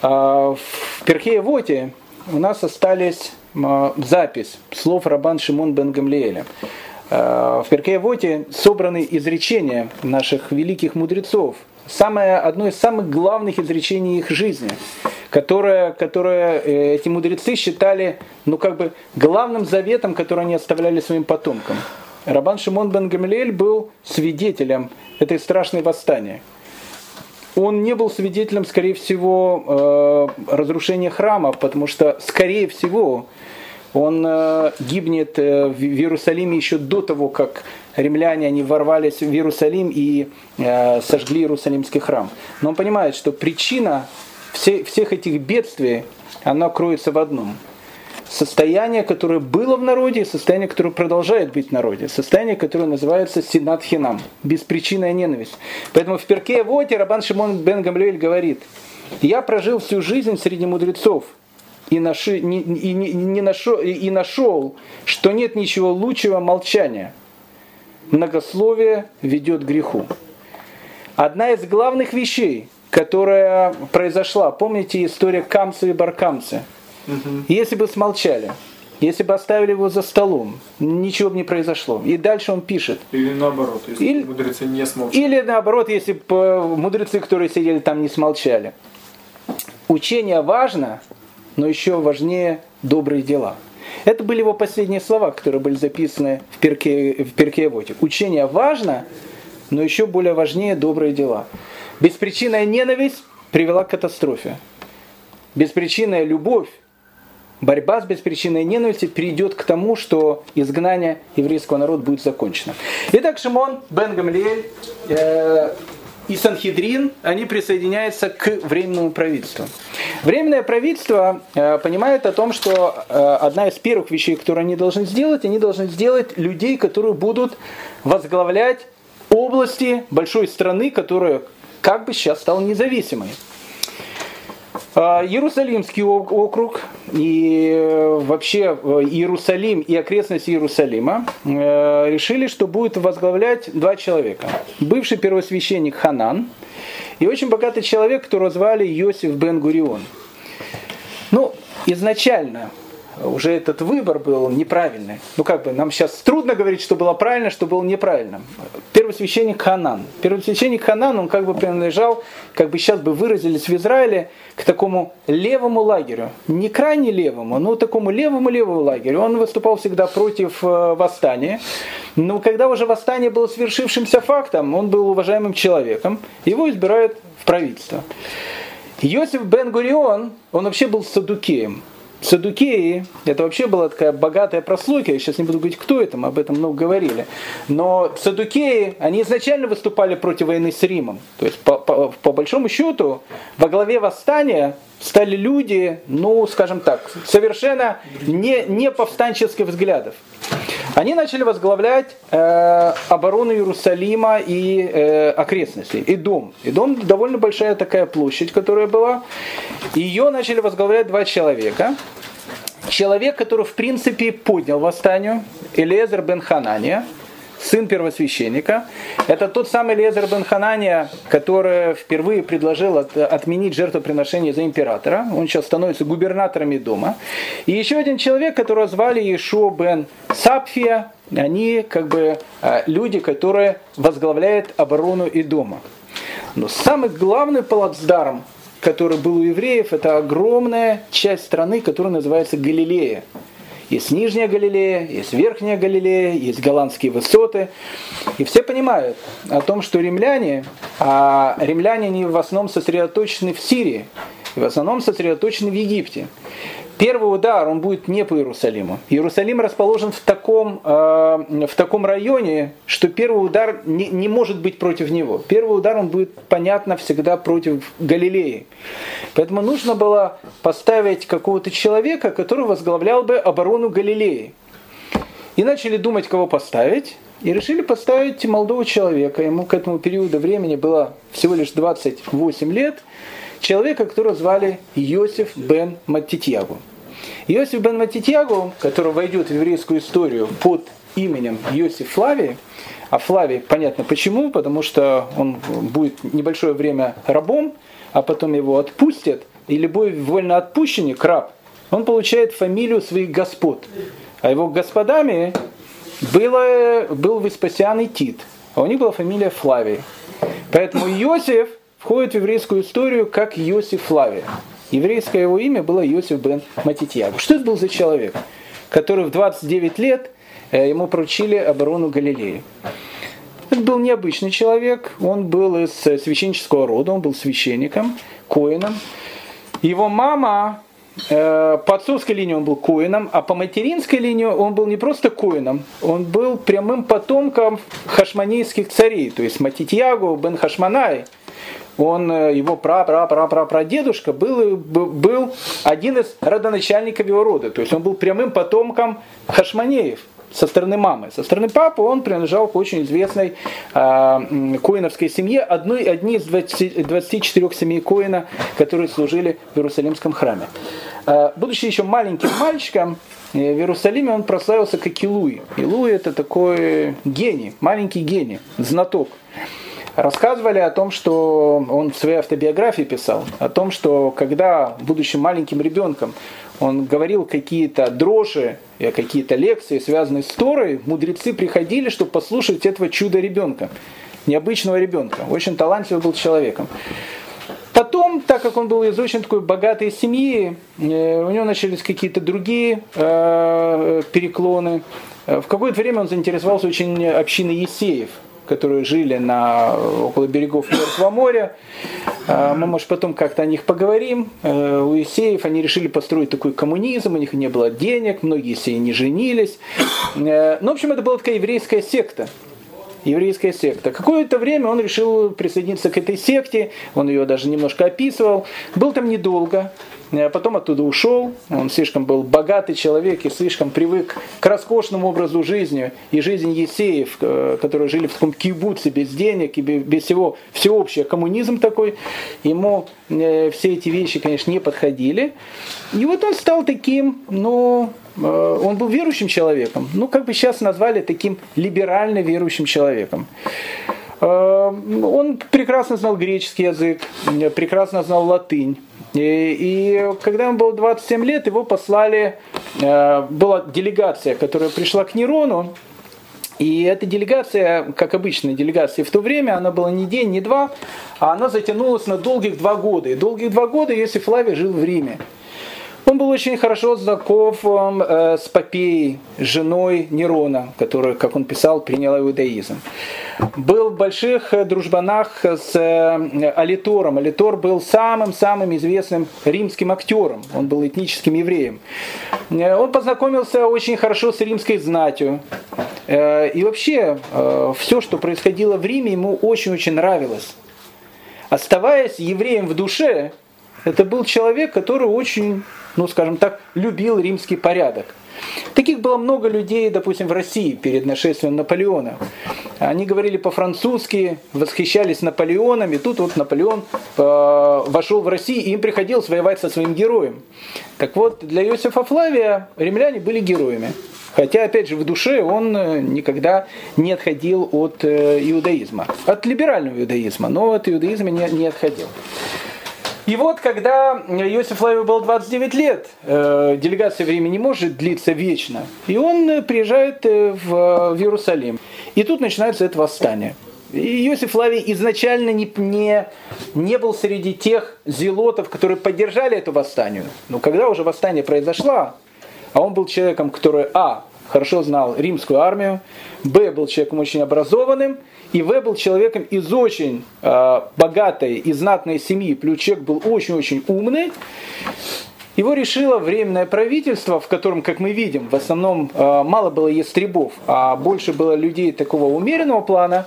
Speaker 1: А, в Перхея Воте у нас остались запись слов Рабан Шимон бен Гамлиэля. Э, в Перкеевоте собраны изречения наших великих мудрецов. Самое, одно из самых главных изречений их жизни, которое, которое э, эти мудрецы считали ну, как бы главным заветом, который они оставляли своим потомкам. Рабан Шимон бен Гамлиэль был свидетелем этой страшной восстания – он не был свидетелем, скорее всего, э, разрушения храма, потому что, скорее всего, он э, гибнет э, в Иерусалиме еще до того, как римляне они ворвались в Иерусалим и сожгли Иерусалимский храм. Но он понимает, что причина всех этих бедствий, она кроется в одном – состояние, которое было в народе, состояние, которое продолжает быть в народе. Состояние, которое называется синат хинам, беспричинная ненависть. Поэтому в перке Воте Рабан Шимон бен Гамлюэль говорит, я прожил всю жизнь среди мудрецов, и, наши, не, и, не, не нашел, и нашел, что нет ничего лучшего молчания. Многословие ведет к греху. Одна из главных вещей, которая произошла, помните история Камца и Баркамца – Угу. Если бы смолчали, если бы оставили его за столом, ничего бы не произошло. И дальше он пишет.
Speaker 2: Или наоборот, если или, мудрецы не смолчали.
Speaker 1: Или наоборот, если бы мудрецы, которые сидели там, не смолчали. Учение важно, но еще важнее добрые дела. Это были его последние слова, которые были записаны в Перке, в Перке Воте. Учение важно, но еще более важнее добрые дела. Беспричинная ненависть привела к катастрофе. Беспричинная любовь борьба с беспричинной ненавистью перейдет к тому, что изгнание еврейского народа будет закончено. Итак, Шимон бен Гамлиэль э, и Санхедрин, они присоединяются к Временному правительству. Временное правительство э, понимает о том, что э, одна из первых вещей, которые они должны сделать, они должны сделать людей, которые будут возглавлять области большой страны, которая как бы сейчас стала независимой. А, Иерусалимский округ и э, вообще э, Иерусалим и окрестности Иерусалима э, решили, что будет возглавлять два человека. Бывший первосвященник Ханан и очень богатый человек, которого звали Йосиф бен Гурион. Ну, изначально уже этот выбор был неправильный. Ну как бы, нам сейчас трудно говорить, что было правильно, что было неправильно. Первосвященник Ханан. Первосвященник Ханан, он как бы принадлежал, как бы сейчас бы выразились в Израиле, к такому левому лагерю. Не крайне левому, но такому левому-левому лагерю. Он выступал всегда против э, восстания. Но когда уже восстание было свершившимся фактом, он был уважаемым человеком, его избирают в правительство. Йосиф бен Гурион, он вообще был садукеем. Садукеи, это вообще была такая богатая прослойка, я сейчас не буду говорить, кто это, мы об этом много говорили. Но садукеи, они изначально выступали против войны с Римом. То есть, по, по, по большому счету, во главе восстания стали люди, ну, скажем так, совершенно не, не повстанческих взглядов. Они начали возглавлять э, оборону Иерусалима и э, окрестностей, и дом. И дом довольно большая такая площадь, которая была. Ее начали возглавлять два человека. Человек, который в принципе поднял восстание, Элезер бен Ханания – сын первосвященника. Это тот самый Лезер бен Ханания, который впервые предложил от, отменить жертвоприношение за императора. Он сейчас становится губернатором дома. И еще один человек, которого звали Ишуа бен Сапфия. Они как бы э, люди, которые возглавляют оборону и дома. Но самый главный плацдарм, который был у евреев, это огромная часть страны, которая называется Галилея. Есть Нижняя Галилея, есть Верхняя Галилея, есть голландские высоты. И все понимают о том, что римляне, а римляне не в основном сосредоточены в Сирии, и в основном сосредоточены в Египте. Первый удар, он будет не по Иерусалиму. Иерусалим расположен в таком, э, в таком районе, что первый удар не, не может быть против него. Первый удар, он будет, понятно, всегда против Галилеи. Поэтому нужно было поставить какого-то человека, который возглавлял бы оборону Галилеи. И начали думать, кого поставить. И решили поставить молодого человека. Ему к этому периоду времени было всего лишь 28 лет человека, которого звали Иосиф бен Матитьягу. Иосиф бен Матитьягу, который войдет в еврейскую историю под именем Иосиф Флавий, а Флавий, понятно почему, потому что он будет небольшое время рабом, а потом его отпустят, и любой вольноотпущенник, раб, он получает фамилию своих господ. А его господами было, был Веспасиан и Тит, а у них была фамилия Флавий. Поэтому Иосиф – входит в еврейскую историю как Йосиф Флавия. Еврейское его имя было Йосиф бен Матитьягу. Что это был за человек, который в 29 лет э, ему поручили оборону Галилеи? Это был необычный человек, он был из священнического рода, он был священником, коином. Его мама, э, по отцовской линии он был коином, а по материнской линии он был не просто коином, он был прямым потомком хашманейских царей, то есть Матитьягу бен Хашманай – он, э, его пра-пра-пра-пра-прадедушка был, был один из родоначальников его рода. То есть он был прямым потомком Хашманеев со стороны мамы. Со стороны папы он принадлежал к очень известной э, коиновской семье, одной, одни из 20, 24 семей коина, которые служили в Иерусалимском храме. Э, будучи еще маленьким мальчиком, в Иерусалиме он прославился как Илуи. Илуи это такой гений, маленький гений, знаток рассказывали о том, что он в своей автобиографии писал, о том, что когда, будучи маленьким ребенком, он говорил какие-то дрожи, какие-то лекции, связанные с Торой, мудрецы приходили, чтобы послушать этого чуда ребенка, необычного ребенка. Очень талантливый был человеком. Потом, так как он был из очень такой богатой семьи, э, у него начались какие-то другие э, переклоны. В какое-то время он заинтересовался очень общиной Есеев – которые жили на, около берегов Мертвого моря. А, мы, может, потом как-то о них поговорим. Э, у Исеев они решили построить такой коммунизм, у них не было денег, многие Исеи не женились. Э, ну, в общем, это была такая еврейская секта еврейская секта. Какое-то время он решил присоединиться к этой секте, он ее даже немножко описывал. Был там недолго, потом оттуда ушел. Он слишком был богатый человек и слишком привык к роскошному образу жизни. И жизнь Есеев, э, которые жили в таком кибуце без денег и без всего, всеобщий коммунизм такой, ему э, все эти вещи, конечно, не подходили. И вот он стал таким, ну, э, он был верующим человеком. Ну, как бы сейчас назвали таким либерально верующим человеком. Он прекрасно знал греческий язык, прекрасно знал латынь. И, и когда ему было 27 лет, его послали, э, была делегация, которая пришла к Нерону, и эта делегация, как обычно делегация в то время, она была не день, не два, а она затянулась на долгих два года. И долгих два года Иосиф Флавий жил в Риме. Он был очень хорошо знаком э, с Попеей, женой Нерона, которая, как он писал, приняла иудаизм. Был в больших э, дружбанах с э, Алитором. Алитор был самым-самым известным римским актером. Он был этническим евреем. Он познакомился очень хорошо с римской знатью. И вообще, все, что происходило в Риме, ему очень-очень нравилось. Оставаясь евреем в душе, это был человек, который очень ну, скажем так, любил римский порядок. Таких было много людей, допустим, в России перед нашествием Наполеона. Они говорили по-французски, восхищались Наполеоном, и тут вот Наполеон э, вошел в Россию, и им приходилось воевать со своим героем. Так вот, для Иосифа Флавия римляне были героями. Хотя, опять же, в душе он э, никогда не отходил от э, иудаизма. От либерального иудаизма, но от иудаизма не, не отходил. И вот, когда Иосиф Флавию был 29 лет, э, делегация времени не может длиться вечно, и он э, приезжает э, в Иерусалим. И тут начинается это восстание. Иосиф Флавий изначально не, не, не был среди тех зелотов, которые поддержали эту восстание. Но когда уже восстание произошло, а он был человеком, который, а, хорошо знал римскую армию, б, был человеком очень образованным, и В был человеком из очень э, богатой и знатной семьи, плюс человек был очень-очень умный. Его решило временное правительство, в котором, как мы видим, в основном э, мало было ястребов, а больше было людей такого умеренного плана.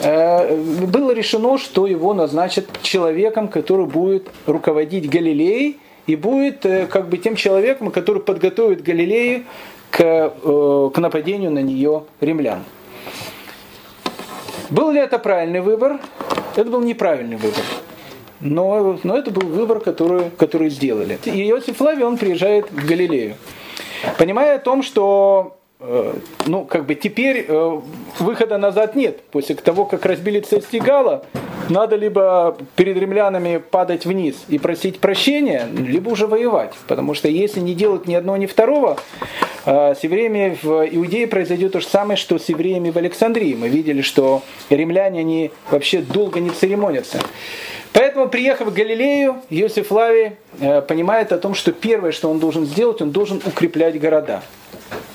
Speaker 1: Э, было решено, что его назначат человеком, который будет руководить Галилеей и будет э, как бы тем человеком, который подготовит Галилею к, к нападению на нее римлян. Был ли это правильный выбор? Это был неправильный выбор. Но, но это был выбор, который, который сделали. И Иосиф Флавий, он приезжает в Галилею. Понимая о том, что Э, ну, как бы теперь э, выхода назад нет. После того, как разбили цель Стигала, надо либо перед римлянами падать вниз и просить прощения, либо уже воевать. Потому что если не делать ни одного, ни второго, э, с евреями в Иудее произойдет то же самое, что с евреями в Александрии. Мы видели, что римляне, они вообще долго не церемонятся. Поэтому, приехав в Галилею, Иосиф Лави понимает о том, что первое, что он должен сделать, он должен укреплять города.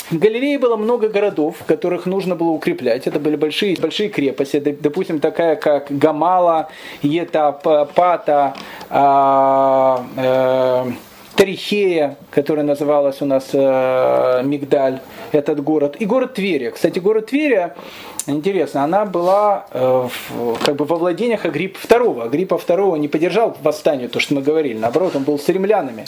Speaker 1: В Галилее было много городов, которых нужно было укреплять. Это были большие, большие крепости, допустим, такая как Гамала, Етапата, а, э, Тарихея, которая называлась у нас э, Мигдаль, этот город, и город Тверия. Кстати, город Тверия интересно, она была э, в, как бы во владениях Агриппа II. Агриппа II не поддержал восстание, то, что мы говорили, наоборот, он был с римлянами.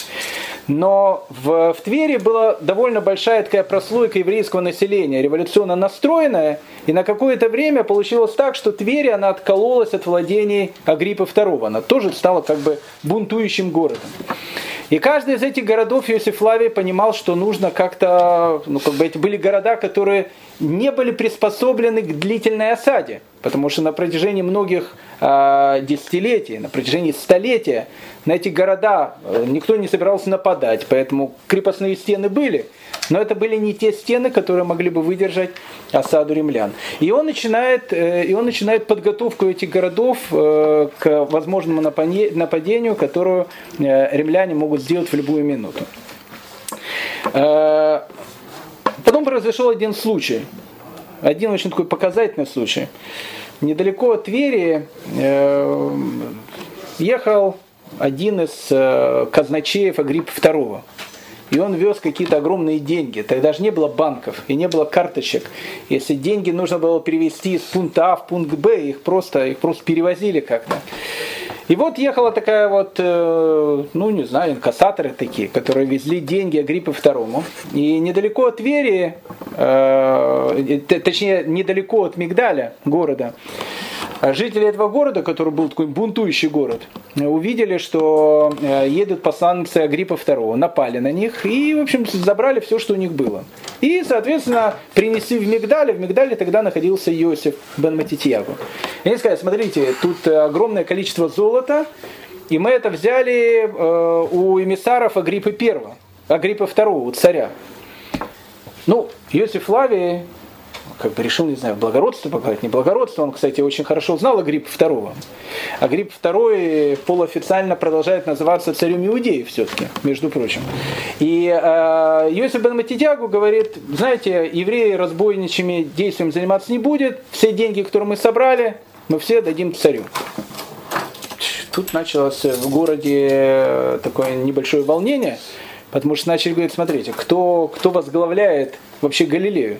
Speaker 1: Но в, в Твери была довольно большая такая прослойка еврейского населения, революционно настроенная, и на какое-то время получилось так, что Тверь, она откололась от владений Агриппа II. Она тоже стала как бы бунтующим городом. И каждый из этих городов Иосиф Флавий понимал, что нужно как-то, ну как бы эти были города, которые не были приспособлены к длительной осаде. Потому что на протяжении многих э, десятилетий, на протяжении столетия на эти города э, никто не собирался нападать, поэтому крепостные стены были, но это были не те стены, которые могли бы выдержать осаду римлян. И он начинает, э, и он начинает подготовку этих городов э, к возможному нападению, которое э, римляне могут сделать в любую минуту. Потом произошел один случай – один очень такой показательный случай. Недалеко от Твери, ехал один из казначеев Агриппа II. И он вез какие-то огромные деньги. Тогда же не было банков и не было карточек. Если деньги нужно было перевести из пункта А в пункт Б, их просто, их просто перевозили как-то. И вот ехала такая вот, э, ну не знаю, инкассаторы такие, которые везли деньги Агриппе II. И недалеко от Твери, э, точнее недалеко от Мигдаля, города, жители этого города, который был такой бунтующий город, увидели, что э, едут посланцы Агриппа II, напали на них и, в общем, забрали все, что у них было. И, соответственно, принесли в Мигдале. В Мигдале тогда находился Иосиф бен Матитьягу. Они сказали, смотрите, тут огромное количество золота, и мы это взяли э, у эмиссаров Агриппа I, Агриппа II, у царя. Ну, Иосиф Лавий как бы решил, не знаю, благородство показать, не благородство. Он, кстати, очень хорошо знал о Агриппа II. Агрипп II полуофициально продолжает называться царем Иудеи все-таки, между прочим. И э, Йосиф бен Матидягу говорит, знаете, евреи разбойничьими действиями заниматься не будет, все деньги, которые мы собрали, мы все дадим царю. Тут началось в городе такое небольшое волнение, потому что начали говорить, смотрите, кто, кто возглавляет вообще Галилею?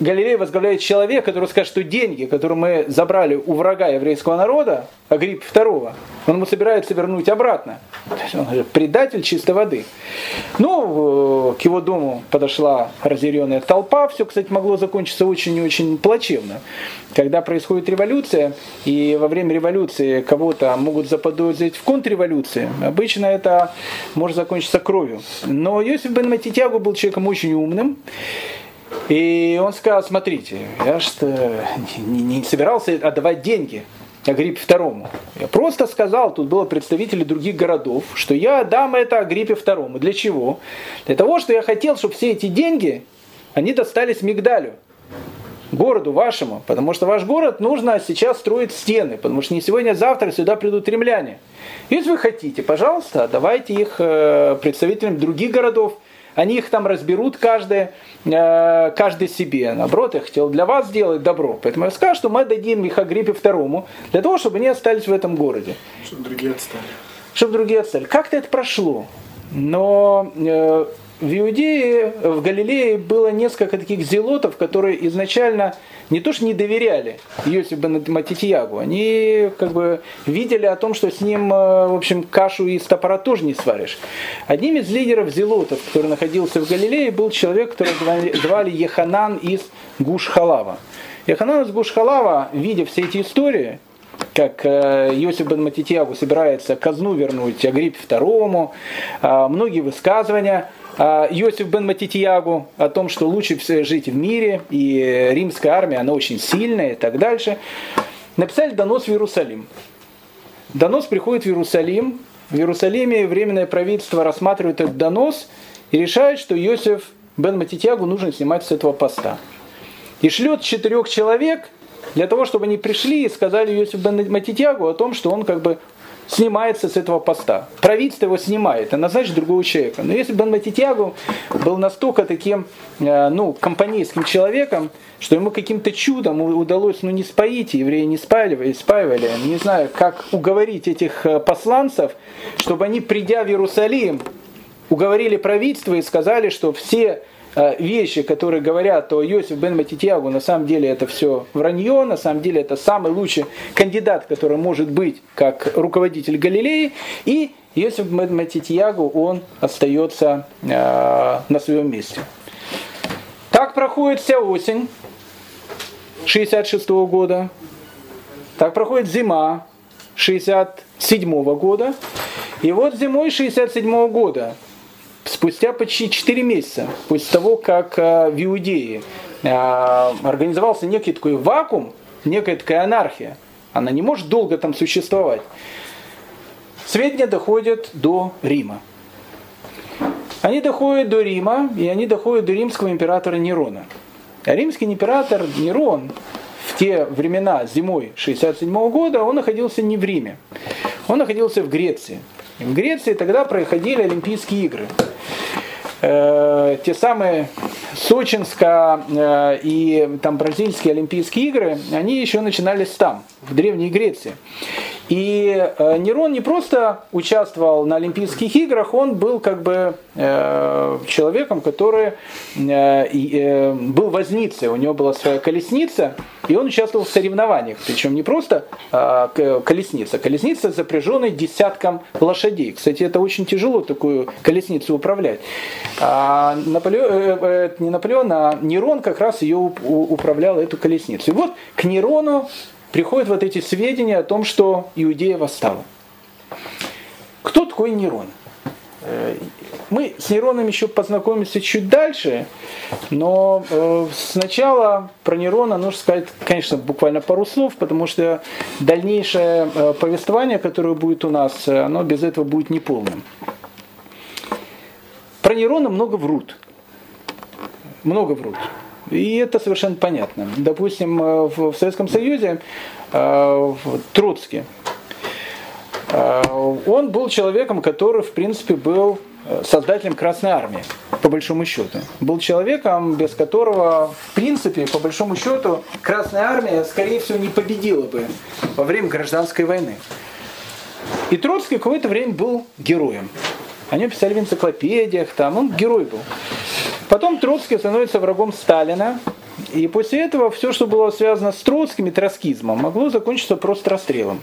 Speaker 1: Галилей возглавляет человек, который скажет, что деньги, которые мы забрали у врага еврейского народа, Агрипп II, он ему собирается вернуть обратно. Он же предатель чистой воды. Ну, к его дому подошла разъяренная толпа. Все, кстати, могло закончиться очень и очень плачевно. Когда происходит революция, и во время революции кого-то могут заподозрить в контрреволюции, обычно это может закончиться кровью. Но Йосиф бен Матитягу был человеком очень умным. И он сказал, смотрите, я что не, не собирался отдавать деньги Агриппе II. Я просто сказал, тут было представители других городов, что я дам это Агриппе II. Для чего? Для того, что я хотел, чтобы все эти деньги, они достались Мигдалю, городу вашему, потому что ваш город нужно сейчас строить стены, потому что не сегодня, а завтра сюда придут римляне. Если вы хотите, пожалуйста, давайте их э, представителям других городов, они их там разберут каждый, э, каждый себе. Наоборот, я хотел для вас сделать добро. Поэтому я скажу, что мы дадим их Агриппе второму, для того, чтобы они остались в этом городе.
Speaker 2: Чтобы другие отстали.
Speaker 1: Чтобы другие отстали. Как-то это прошло. Но э, в Иудее, в Галилее было несколько таких зелотов, которые изначально не то что не доверяли Иосифу бен Матитьягу, они как бы видели о том, что с ним, э, в общем, кашу из топора тоже не сваришь. Одним из лидеров зелотов, который находился в Галилее, был человек, которого звали Еханан из Гушхалава. Еханан из Гушхалава, видя все эти истории, как э, Иосиф бен Матитьягу собирается казну вернуть Агриппе II, э, многие высказывания – а, Иосиф бен Матитьягу о том, что лучше жить в мире, и римская армия, она очень сильная и так дальше, написали донос в Иерусалим. Донос приходит в Иерусалим, в Иерусалиме временное правительство рассматривает этот донос и решает, что Иосиф бен Матитьягу нужно снимать с этого поста. И шлет четырех человек для того, чтобы они пришли и сказали Иосифу бен Матитьягу о том, что он как бы снимается с этого поста. Правительство его снимает и назначит другого человека. Но если Бен Матитягу был настолько таким э, ну, компанейским человеком, что ему каким-то чудом удалось ну, не споить, евреи не спаивали, спаивали, не знаю, как уговорить этих э, посланцев, чтобы они, придя в Иерусалим, уговорили правительство и сказали, что все вещи, которые говорят о Йосиф бен Матитьягу, на самом деле это все вранье, на самом деле это самый лучший кандидат, который может быть как руководитель Галилеи, и Йосиф бен Матитьягу, он остается э, на своем месте. Так проходит вся осень 66 года, так проходит зима 67 года, и вот зимой 67 года спустя почти 4 месяца после того, как э, в Иудее э, организовался некий такой вакуум, некая такая анархия, она не может долго там существовать, сведения доходят до Рима. Они доходят до Рима, и они доходят до римского императора Нерона. А римский император Нерон в те времена, зимой 67 года, он находился не в Риме. Он находился в Греции. В Греции тогда проходили Олимпийские игры. Э, те самые Сочинска э, и там бразильские Олимпийские игры, они еще начинались там, в Древней Греции. И э, Нерон не просто участвовал на Олимпийских играх, он был как бы э, человеком, который э, был возницей, у него была своя колесница, и он участвовал в соревнованиях, причем не просто колесница, колесница запряженная десятком лошадей. Кстати, это очень тяжело такую колесницу управлять. А Наполеон, не Наполеон, а Нерон как раз ее управлял, эту колесницу. И вот к Нерону приходят вот эти сведения о том, что Иудея восстала. Кто такой Нерон? Э, мы с Нероном еще познакомимся чуть дальше, но э, сначала про Нерона нужно сказать, конечно, буквально пару слов, потому что дальнейшее э, повествование, которое будет у нас, оно без этого будет неполным. Про Нерона много врут. Много врут. И это совершенно понятно. Допустим, э, в Советском Союзе э, Троцкий, э, он был человеком, который, в принципе, был создателем Красной Армии, по большому счету. Был человеком, без которого, в принципе, по большому счету, Красная Армия, скорее всего, не победила бы во время гражданской войны. И Троцкий какое-то время был героем. О нем писали в энциклопедиях, там, он герой был. Потом Троцкий становится врагом Сталина, и после этого все, что было связано с Троцким и троцкизмом, могло закончиться просто расстрелом.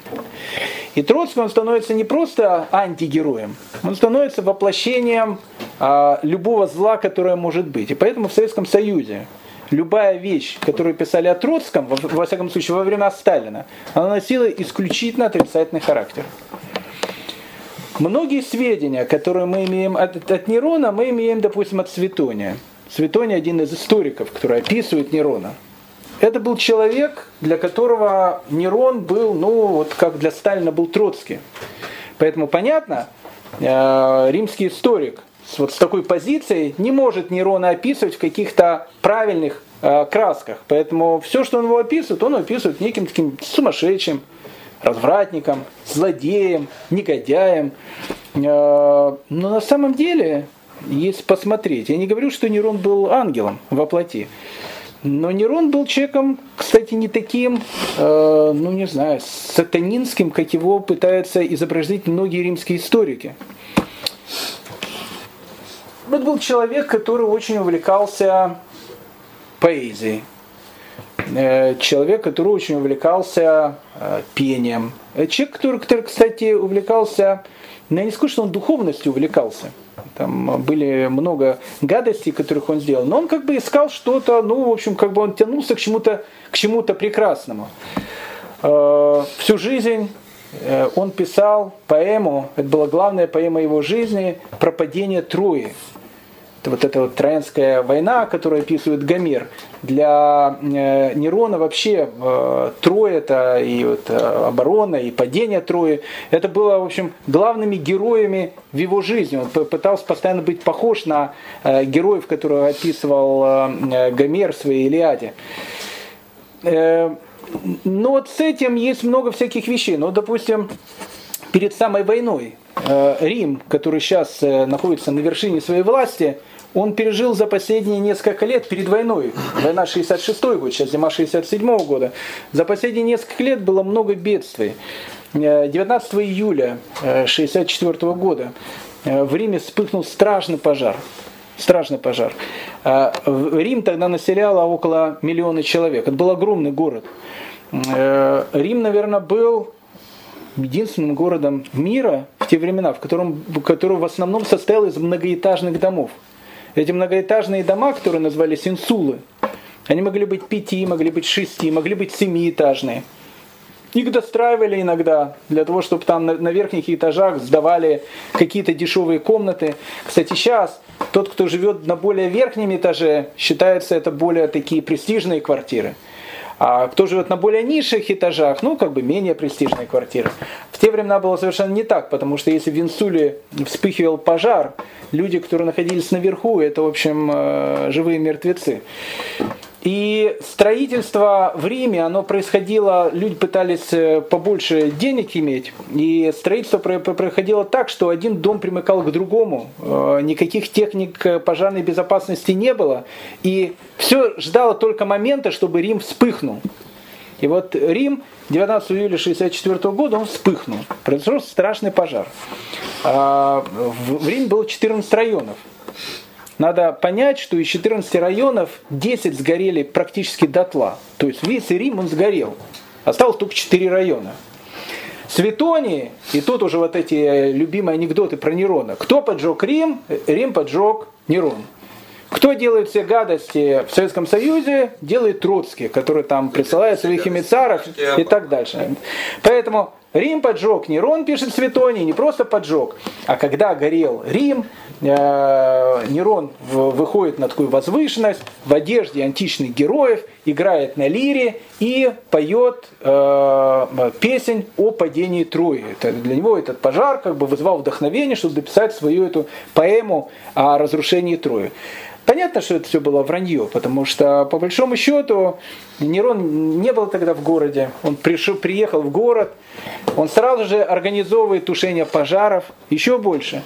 Speaker 1: И Троцкий он становится не просто антигероем, он становится воплощением а, любого зла, которое может быть. И поэтому в Советском Союзе любая вещь, которую писали о Троцком, во, во всяком случае во времена Сталина, она носила исключительно отрицательный характер. Многие сведения, которые мы имеем от, от Нерона, мы имеем, допустим, от Светония. Светоний один из историков, который описывает Нерона. Это был человек, для которого Нерон был, ну, вот как для Сталина был Троцкий. Поэтому понятно, э, римский историк с, вот с такой позицией не может Нерона описывать в каких-то правильных э, красках. Поэтому все, что он его описывает, он описывает неким таким сумасшедшим, развратником, злодеем, негодяем. Э, но на самом деле, если посмотреть, я не говорю, что Нерон был ангелом во плоти, но Нерон был человеком, кстати, не таким, э, ну не знаю, сатанинским, как его пытаются изобразить многие римские историки. Это был человек, который очень увлекался поэзией. Э, человек, который очень увлекался пением. Э, человек, который, который кстати, увлекался, ну, я не скажу, что он духовностью увлекался. Там были много гадостей, которых он сделал. Но он как бы искал что-то, ну, в общем, как бы он тянулся к чему-то к чему-то прекрасному. Всю жизнь он писал поэму, это была главная поэма его жизни, про падение Трои вот эта вот Троянская война, которую описывает Гомер, для э, Нерона вообще э, Троя это и вот э, оборона, и падение Трои, это было, в общем, главными героями в его жизни. Он пытался постоянно быть похож на героев, которые описывал Гомер в своей Илиаде. Но вот с этим есть много всяких вещей. Ну, допустим, перед самой войной Рим, который сейчас находится на вершине своей власти, он пережил за последние несколько лет перед войной, война 66 год, сейчас зима 67 года, за последние несколько лет было много бедствий. 19 э, июля 64 года э, в Риме вспыхнул страшный пожар. Страшный пожар. Э, Рим тогда населяло около миллиона человек. Это был огромный город. Рим, наверное, был единственным городом мира в те времена, в котором, который в основном состоял из многоэтажных домов. Эти многоэтажные дома, которые назывались инсулы, они могли быть пяти, могли быть шести, могли быть семиэтажные. Их достраивали иногда для того, чтобы там на, верхних этажах сдавали какие-то дешевые комнаты. Кстати, сейчас тот, кто живет на более верхнем этаже, считается это более такие престижные квартиры. А кто живет на более низших этажах, ну, как бы менее престижные квартиры. В те времена было совершенно не так, потому что если в Инсуле вспыхивал пожар, люди, которые находились наверху, это, в общем, э, живые мертвецы. И строительство в Риме, оно происходило, люди пытались э, побольше денег иметь, и строительство происходило так, что один дом примыкал к другому, э, никаких техник пожарной безопасности не было, и все ждало только момента, чтобы Рим вспыхнул. И вот Рим 19 июля 64 года он вспыхнул. Произошел страшный пожар. А, в Риме было 14 районов. Надо понять, что из 14 районов 10 сгорели практически дотла. То есть весь Рим он сгорел. Осталось только 4 района. Светонии, и тут уже вот эти э, любимые анекдоты про Нерона. Кто поджег Рим? Рим поджег Нерон. Кто делает все гадости в Советском Союзе, делает Троцкий, который там присылает своих эмиссаров и так дальше. Поэтому Рим поджег, Нерон пишет Светоний, не просто поджег, а когда горел Рим, э, Нерон выходит на такую возвышенность в одежде античных героев, играет на лире и поет э, песнь о падении Трои. Это, для него этот пожар как бы вызвал вдохновение, чтобы дописать свою эту поэму о разрушении Трои. Понятно, что это все было вранье, потому что по большому счету Нерон не был тогда в городе. Он пришел, приехал в город, он сразу же организовывает тушение пожаров, еще больше.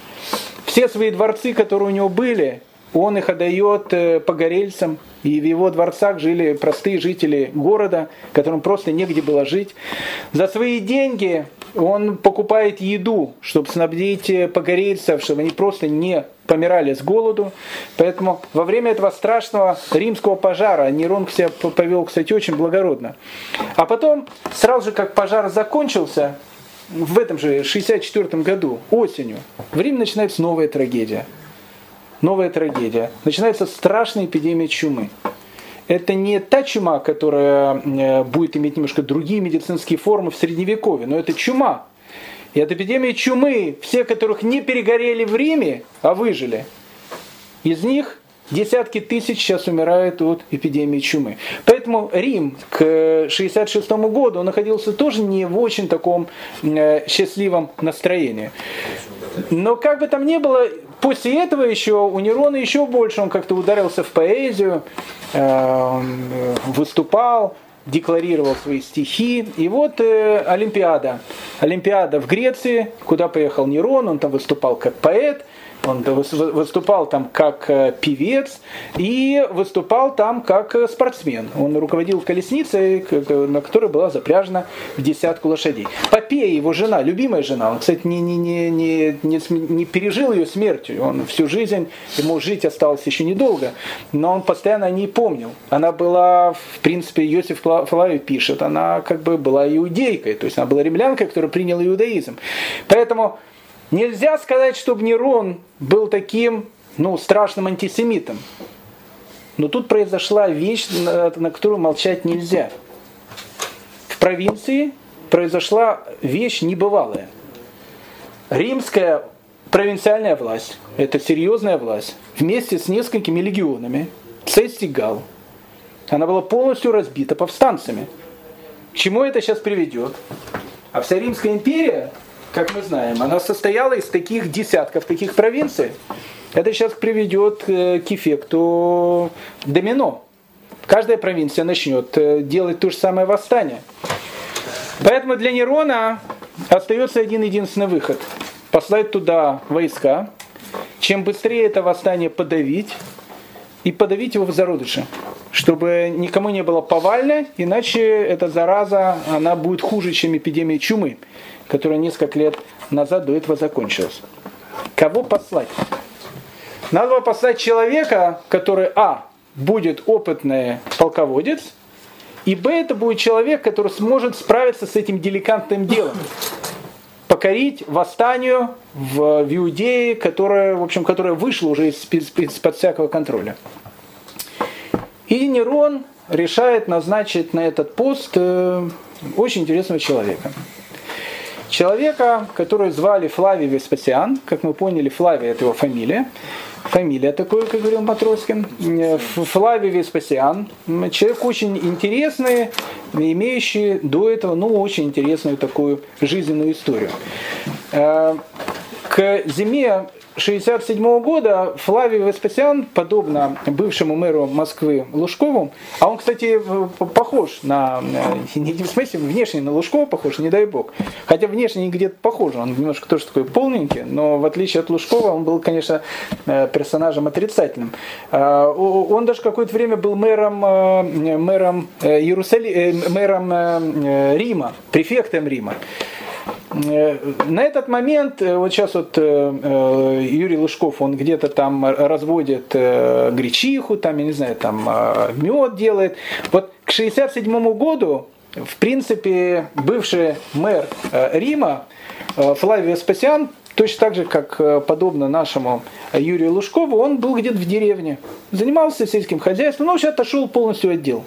Speaker 1: Все свои дворцы, которые у него были, он их отдает э, погорельцам, и в его дворцах жили простые жители города, которым просто негде было жить. За свои деньги он покупает еду, чтобы снабдить э, погорельцев, чтобы они просто не помирали с голоду. Поэтому во время этого страшного римского пожара Нерон себя повел, кстати, очень благородно. А потом, сразу же как пожар закончился, в этом же 64 году, осенью, в Рим начинается новая трагедия. Новая трагедия. Начинается страшная эпидемия чумы. Это не та чума, которая э, будет иметь немножко другие медицинские формы в Средневековье, но это чума, и от эпидемии чумы, все, которых не перегорели в Риме, а выжили, из них десятки тысяч сейчас умирают от эпидемии чумы. Поэтому Рим к 66 году находился тоже не в очень таком э, счастливом настроении. Но как бы там ни было, после этого еще у Нерона еще больше он как-то ударился в поэзию, э, выступал, декларировал свои стихи. И вот э, Олимпиада. Олимпиада в Греции, куда поехал Нерон, он там выступал как поэт. Он выступал там как э, певец и выступал там как э, спортсмен. Он руководил колесницей, на которой была запряжена в десятку лошадей. Попея, его жена, любимая жена, он, кстати, не, не, не, не, не, не пережил ее смертью. Он всю жизнь, ему жить осталось еще недолго, но он постоянно о ней помнил. Она была, в принципе, Иосиф Флавий пишет, она как бы была иудейкой, то есть она была ремлянкой, которая приняла иудаизм. Поэтому Нельзя сказать, чтобы Нерон был таким ну, страшным антисемитом. Но тут произошла вещь, на которую молчать нельзя. В провинции произошла вещь небывалая. Римская провинциальная власть, это серьезная власть, вместе с несколькими легионами, Цестигал, она была полностью разбита повстанцами. К чему это сейчас приведет? А вся Римская империя как мы знаем, она состояла из таких десятков таких провинций. Это сейчас приведет э, к эффекту домино. Каждая провинция начнет э, делать то же самое восстание. Поэтому для Нерона остается один единственный выход. Послать туда войска. Чем быстрее это восстание подавить, и подавить его в зародыше, чтобы никому не было повально, иначе эта зараза, она будет хуже, чем эпидемия чумы которая несколько лет назад до этого закончилась. Кого послать? Надо было послать человека, который, а, будет опытный полководец, и б, это будет человек, который сможет справиться с этим деликатным делом. Покорить восстанию в, в Иудее, которое, в общем, которое вышло уже из-под всякого контроля. И Нерон решает назначить на этот пост э, очень интересного человека человека, которого звали Флавий Веспасиан. Как мы поняли, Флавий это его фамилия. Фамилия такой, как говорил Матроскин. Флавий Веспасиан. Человек очень интересный, имеющий до этого ну, очень интересную такую жизненную историю. Э, к зиме 1967 года Флавий Веспасиан, подобно бывшему мэру Москвы Лужкову, а он, кстати, похож на, не в смысле внешне на Лужкова похож, не дай бог, хотя внешне где-то похож, он немножко тоже такой полненький, но в отличие от Лужкова он был, конечно, э, персонажем отрицательным. А, он даже какое-то время был мэром, э, мэром, Иерусали... мэром Рима, префектом Рима. Э, на этот момент, э, вот сейчас вот э, Юрий Лужков, он где-то там разводит гречиху, там, я не знаю, там мед делает. Вот к 67 году, в принципе, бывший мэр Рима Флавий Спасян точно так же, как подобно нашему Юрию Лужкову, он был где-то в деревне, занимался сельским хозяйством, но вообще отошел полностью от дел.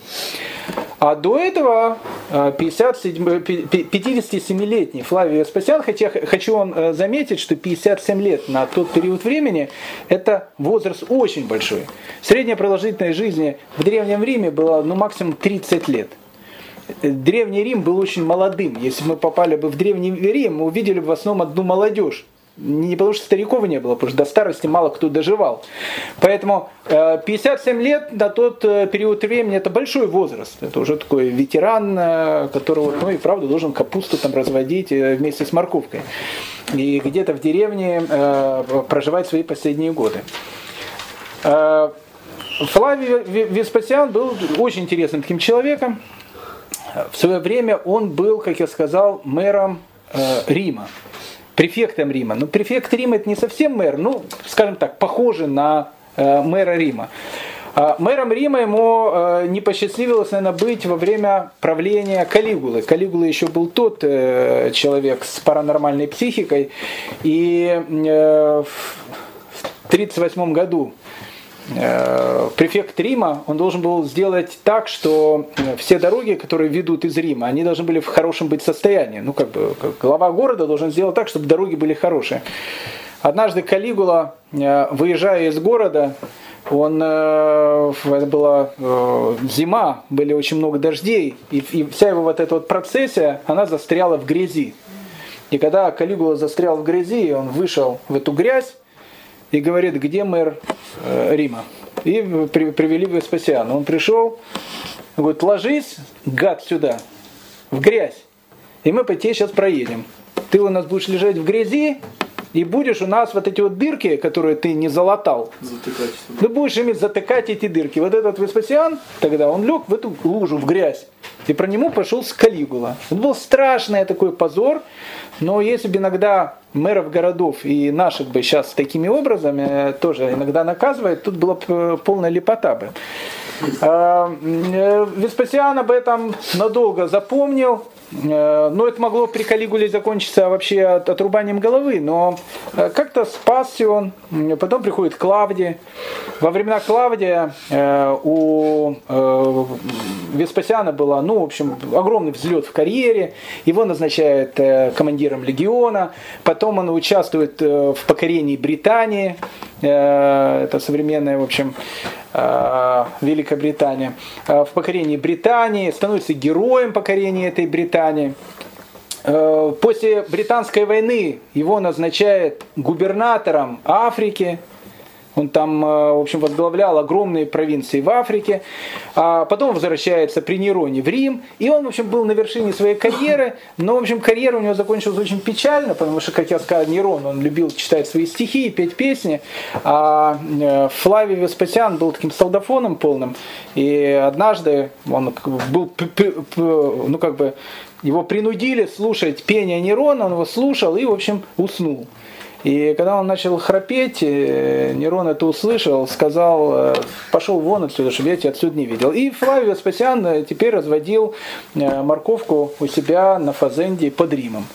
Speaker 1: А до этого 57-летний э, Флавий Веспасиан, хотя хочу вам э, заметить, что 57 лет на тот период времени это возраст очень большой. Средняя продолжительность жизни в Древнем Риме была ну, максимум 30 лет. Древний Рим был очень молодым. Если мы попали бы в Древний Рим, мы увидели бы в основном одну молодежь. Не потому что стариков не было, потому что до старости мало кто доживал. Поэтому 57 э, лет на тот э, период времени это большой возраст. Это уже такой ветеран, э, который, ну и правда, должен капусту там разводить вместе с морковкой. И где-то в деревне проживать свои последние годы. Флавий Веспасиан был очень интересным таким человеком. В свое время он был, как я сказал, мэром Рима префектом Рима. Но префект Рима это не совсем мэр, ну, скажем так, похоже на э, мэра Рима. А мэром Рима ему э, не посчастливилось, наверное, быть во время правления Калигулы. Калигула еще был тот э, человек с паранормальной психикой. И э, в 1938 году префект Рима, он должен был сделать так, что э, все дороги, которые ведут из Рима, они должны были в хорошем быть состоянии. Ну, как бы, как глава города должен сделать так, чтобы дороги были хорошие. Однажды Калигула, э, выезжая из города, он, это была зима, были очень много дождей, и, и вся его вот эта вот процессия, она застряла в грязи. И когда Калигула застрял в грязи, он вышел в эту грязь, и говорит, где мэр э, Рима. И при, привели Веспасиана. Он пришел, говорит, ложись, гад, сюда, в грязь. И мы по тебе сейчас проедем. Ты у нас будешь лежать в грязи, и будешь у нас вот эти вот дырки, которые ты не залатал, затыкать. ты будешь ими затыкать эти дырки. Вот этот Веспасиан, тогда он лег в эту лужу, в грязь. И про него пошел с Калигула. Это был страшный такой позор, но если бы иногда мэров городов и наших бы сейчас такими образами тоже иногда наказывает, тут была бы полная лепота бы. А, э, Веспасиан об этом надолго запомнил, Э, ну, это могло при Калигуле закончиться вообще отрубанием головы, но э, как-то спасся он. Потом приходит Клавдия. Во времена Клавдия э, у Веспасиана было, ну, в общем, огромный взлет в карьере. Его назначают командиром легиона. Потом он участвует в покорении Британии. Это современная, в общем, Великобритания. В покорении Британии, становится героем покорения этой Британии. После британской войны его назначают губернатором Африки, он там, э, в общем, возглавлял огромные провинции в Африке. А потом возвращается при Нероне в Рим. И он, в общем, был на вершине своей карьеры. Но, в общем, карьера у него закончилась очень печально, потому что, как я сказал, Нерон, он любил читать свои стихи и петь песни. А э, Флавий Веспасиан был таким солдафоном полным. И однажды он был, ну, как бы, его принудили слушать пение Нерона, он его слушал и, в общем, уснул. И когда он начал храпеть, э, Нерон это услышал, сказал, э, пошел вон отсюда, чтобы я тебя отсюда не видел. И Флавий Веспасиан э, теперь разводил морковку у себя на Фазенде под Римом.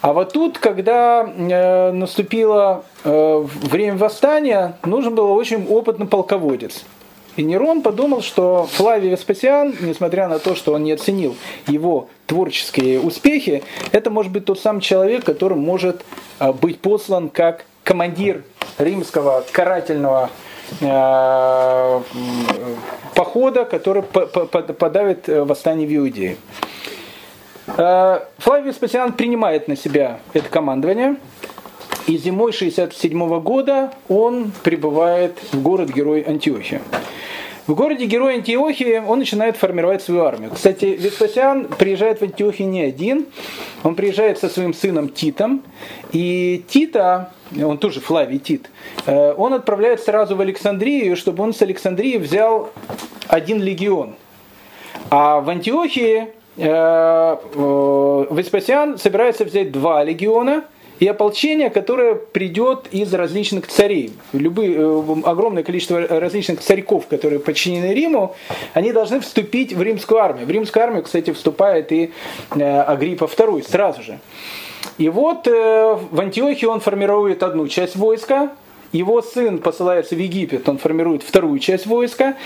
Speaker 1: А вот тут, когда наступило время восстания, нужен был очень опытный полководец. И Нерон подумал, что Флавий Веспасиан, несмотря на то, что он не оценил его творческие успехи, это может быть тот самый человек, который может а, быть послан как командир римского карательного э, похода, который подавит э, восстание в Иудее. Э, Флавий Веспасиан принимает на себя это командование. И зимой 67 года он прибывает в город-герой Антиохия. В городе Герой Антиохии он начинает формировать свою армию. Кстати, Веспасиан приезжает в Антиохию не один, он приезжает со своим сыном Титом, и Тита, он тоже Флавий Тит, э, он отправляет сразу в Александрию, чтобы он с Александрии взял один легион. А в Антиохии э, э, Веспасиан собирается взять два легиона – и ополчение, которое придет из различных царей. Любые, э, огромное количество различных царьков, которые подчинены Риму, они должны вступить в римскую армию. В римскую армию, кстати, вступает и э, Агриппа II сразу же. И вот э, в Антиохии он формирует одну часть войска, его сын посылается в Египет, он формирует вторую часть войска,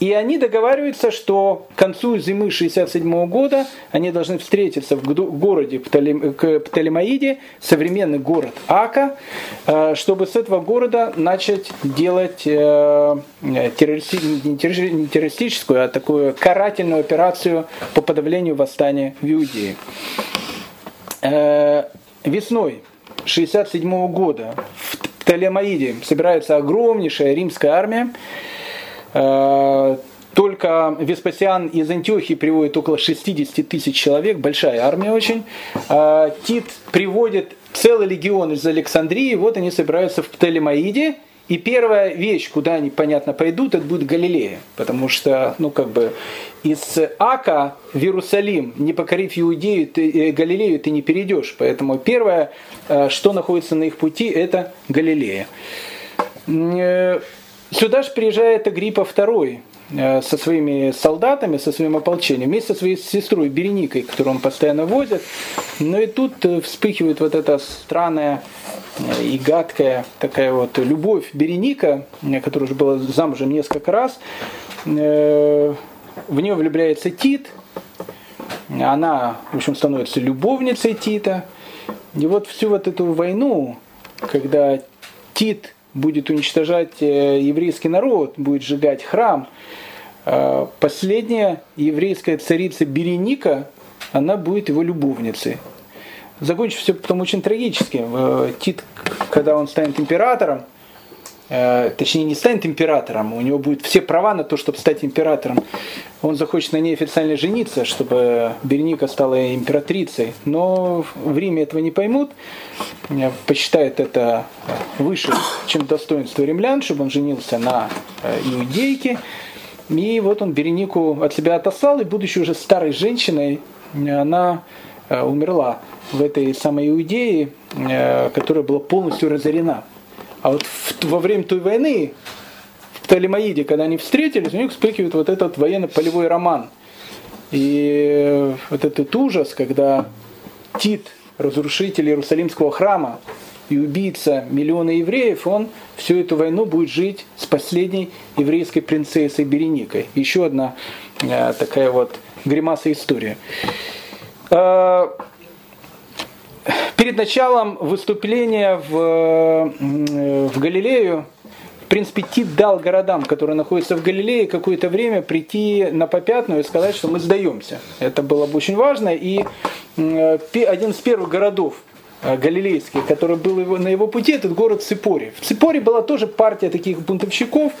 Speaker 1: и они договариваются, что к концу зимы 67 года они должны встретиться в городе Птолемаиде, современный город Ака, э, чтобы с этого города начать делать э, террористическую, а такую карательную операцию по подавлению восстания в Иудее. Э, весной 67 года Птолемаиде собирается огромнейшая римская армия. Э, только Веспасиан из Антиохии приводит около 60 тысяч человек, большая армия очень. Э, Тит приводит целый легион из Александрии, вот они собираются в Птолемаиде, и первая вещь, куда они, понятно, пойдут, это будет Галилея. Потому что, ну, как бы, из Ака в Иерусалим, не покорив Иудею, ты, э, Галилею, ты не перейдешь. Поэтому первое, э, что находится на их пути, это Галилея. Э, сюда же приезжает Агриппа II со своими солдатами, со своим ополчением, вместе со своей сестрой Береникой, которую он постоянно возит. Но и тут вспыхивает вот эта странная и гадкая такая вот любовь Береника, которая уже была замужем несколько раз, э, в нее влюбляется Тит, она, в общем, становится любовницей Тита. И вот всю вот эту войну, когда Тит будет уничтожать э, еврейский народ, будет сжигать храм, э, последняя еврейская царица Береника, она будет его любовницей. Закончится все потом очень трагически. Э, Тит, когда он станет императором, э, точнее не станет императором, у него будут все права на то, чтобы стать императором. Он захочет на ней официально жениться, чтобы Берника стала императрицей. Но в Риме этого не поймут, э, посчитают это выше, чем достоинство римлян, чтобы он женился на иудейке. И вот он Беренику от себя отослал, и будучи уже старой женщиной, она умерла в этой самой Иудее, э, которая была полностью разорена. А вот во время той войны, в Птолемаиде, когда они встретились, у них вспыхивает вот этот военно-полевой роман. И вот этот ужас, когда Тит, разрушитель Иерусалимского храма и убийца миллиона евреев, он всю эту войну будет жить с последней еврейской принцессой Береникой. Еще одна э, такая вот гримаса история. Э, перед началом выступления в, в Галилею, в принципе, Тит дал городам, которые находятся в Галилее, какое-то время прийти на попятную и сказать, что мы сдаемся. Это было бы очень важно. И один из первых городов, Э, галилейский, который был его, на его пути, этот город Ципори. В Ципори была тоже партия таких бунтовщиков.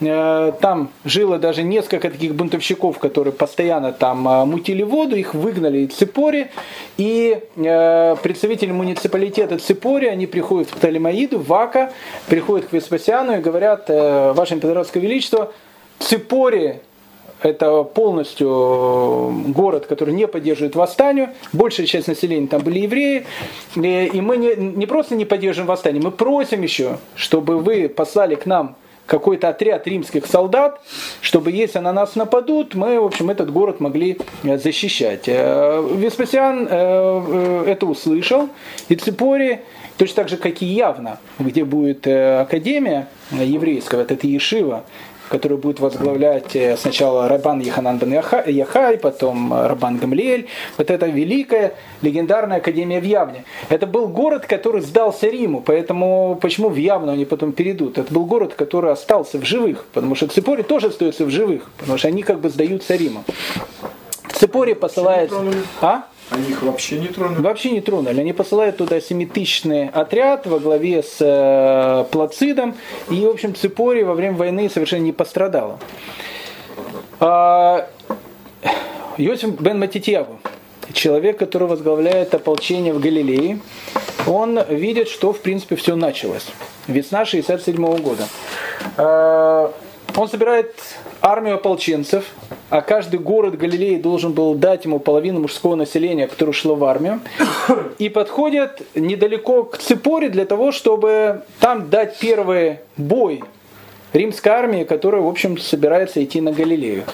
Speaker 1: Э, там жило даже несколько таких бунтовщиков, которые постоянно там э, мутили воду, их выгнали из Ципори. И представители муниципалитета Ципори, они приходят в Птолемаиду, в Ака, приходят к Веспасиану и говорят, Ваше Императорское Величество, Ципори это полностью э, город, который не поддерживает восстание. Большая часть населения там были евреи. И мы не, не просто не поддерживаем восстание, мы просим еще, чтобы вы послали к нам какой-то отряд римских солдат, чтобы если на нас нападут, мы, в общем, этот город могли э, защищать. Э, Веспасиан это услышал, и Ципори, точно так же, как и явно, где будет академия еврейская, вот это Ешива, который будет возглавлять э, сначала Рабан Яханан бен Яхай, потом э, Рабан Гамлиэль. Вот эта великая легендарная академия в Явне. Это был город, который сдался Риму, поэтому почему в Явну они потом перейдут? Это был город, который остался в живых, потому что Ципори тоже остается в живых, потому что они как бы сдаются Риму. Ципори посылает... А?
Speaker 2: Они их вообще не тронули?
Speaker 1: Вообще не тронули. Они посылают туда семитысячный отряд во главе с э, Плацидом. И, в общем, Ципори во время войны совершенно не пострадала. А, Йосиф бен Матитьягу, человек, который возглавляет ополчение в Галилее, он видит, что, в принципе, все началось. Весна 67 года. А, он собирает армию ополченцев, а каждый город Галилеи должен был дать ему половину мужского населения, которое шло в армию, и подходят недалеко к Ципоре для того, чтобы там дать первый бой римской армии, которая, в общем, собирается идти на Галилею.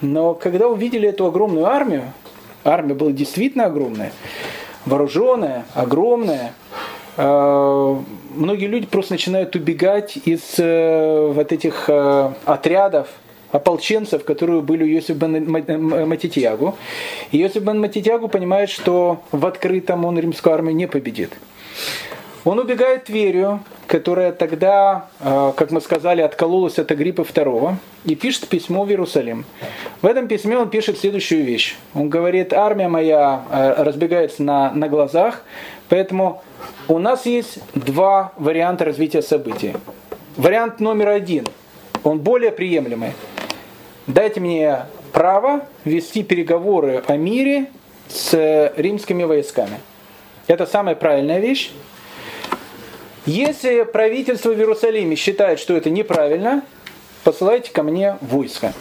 Speaker 1: Но когда увидели эту огромную армию, армия была действительно огромная, вооруженная, огромная, э, многие люди просто начинают убегать из э, вот этих э, отрядов, ополченцев, которые были у Йосифа бен Матитьягу. И Йосиф бен Матитьягу понимает, что в открытом он римскую армию не победит. Он убегает в Тверию, которая тогда, э, как мы сказали, откололась от Агриппа II, и пишет письмо в Иерусалим. В этом письме он пишет следующую вещь. Он говорит, армия моя э, разбегается на, на глазах, поэтому у нас есть два варианта развития событий. Вариант номер один, он более приемлемый. Дайте мне право вести переговоры о мире с римскими войсками. Это самая правильная вещь. Если правительство в Иерусалиме считает, что это неправильно, посылайте ко мне войско.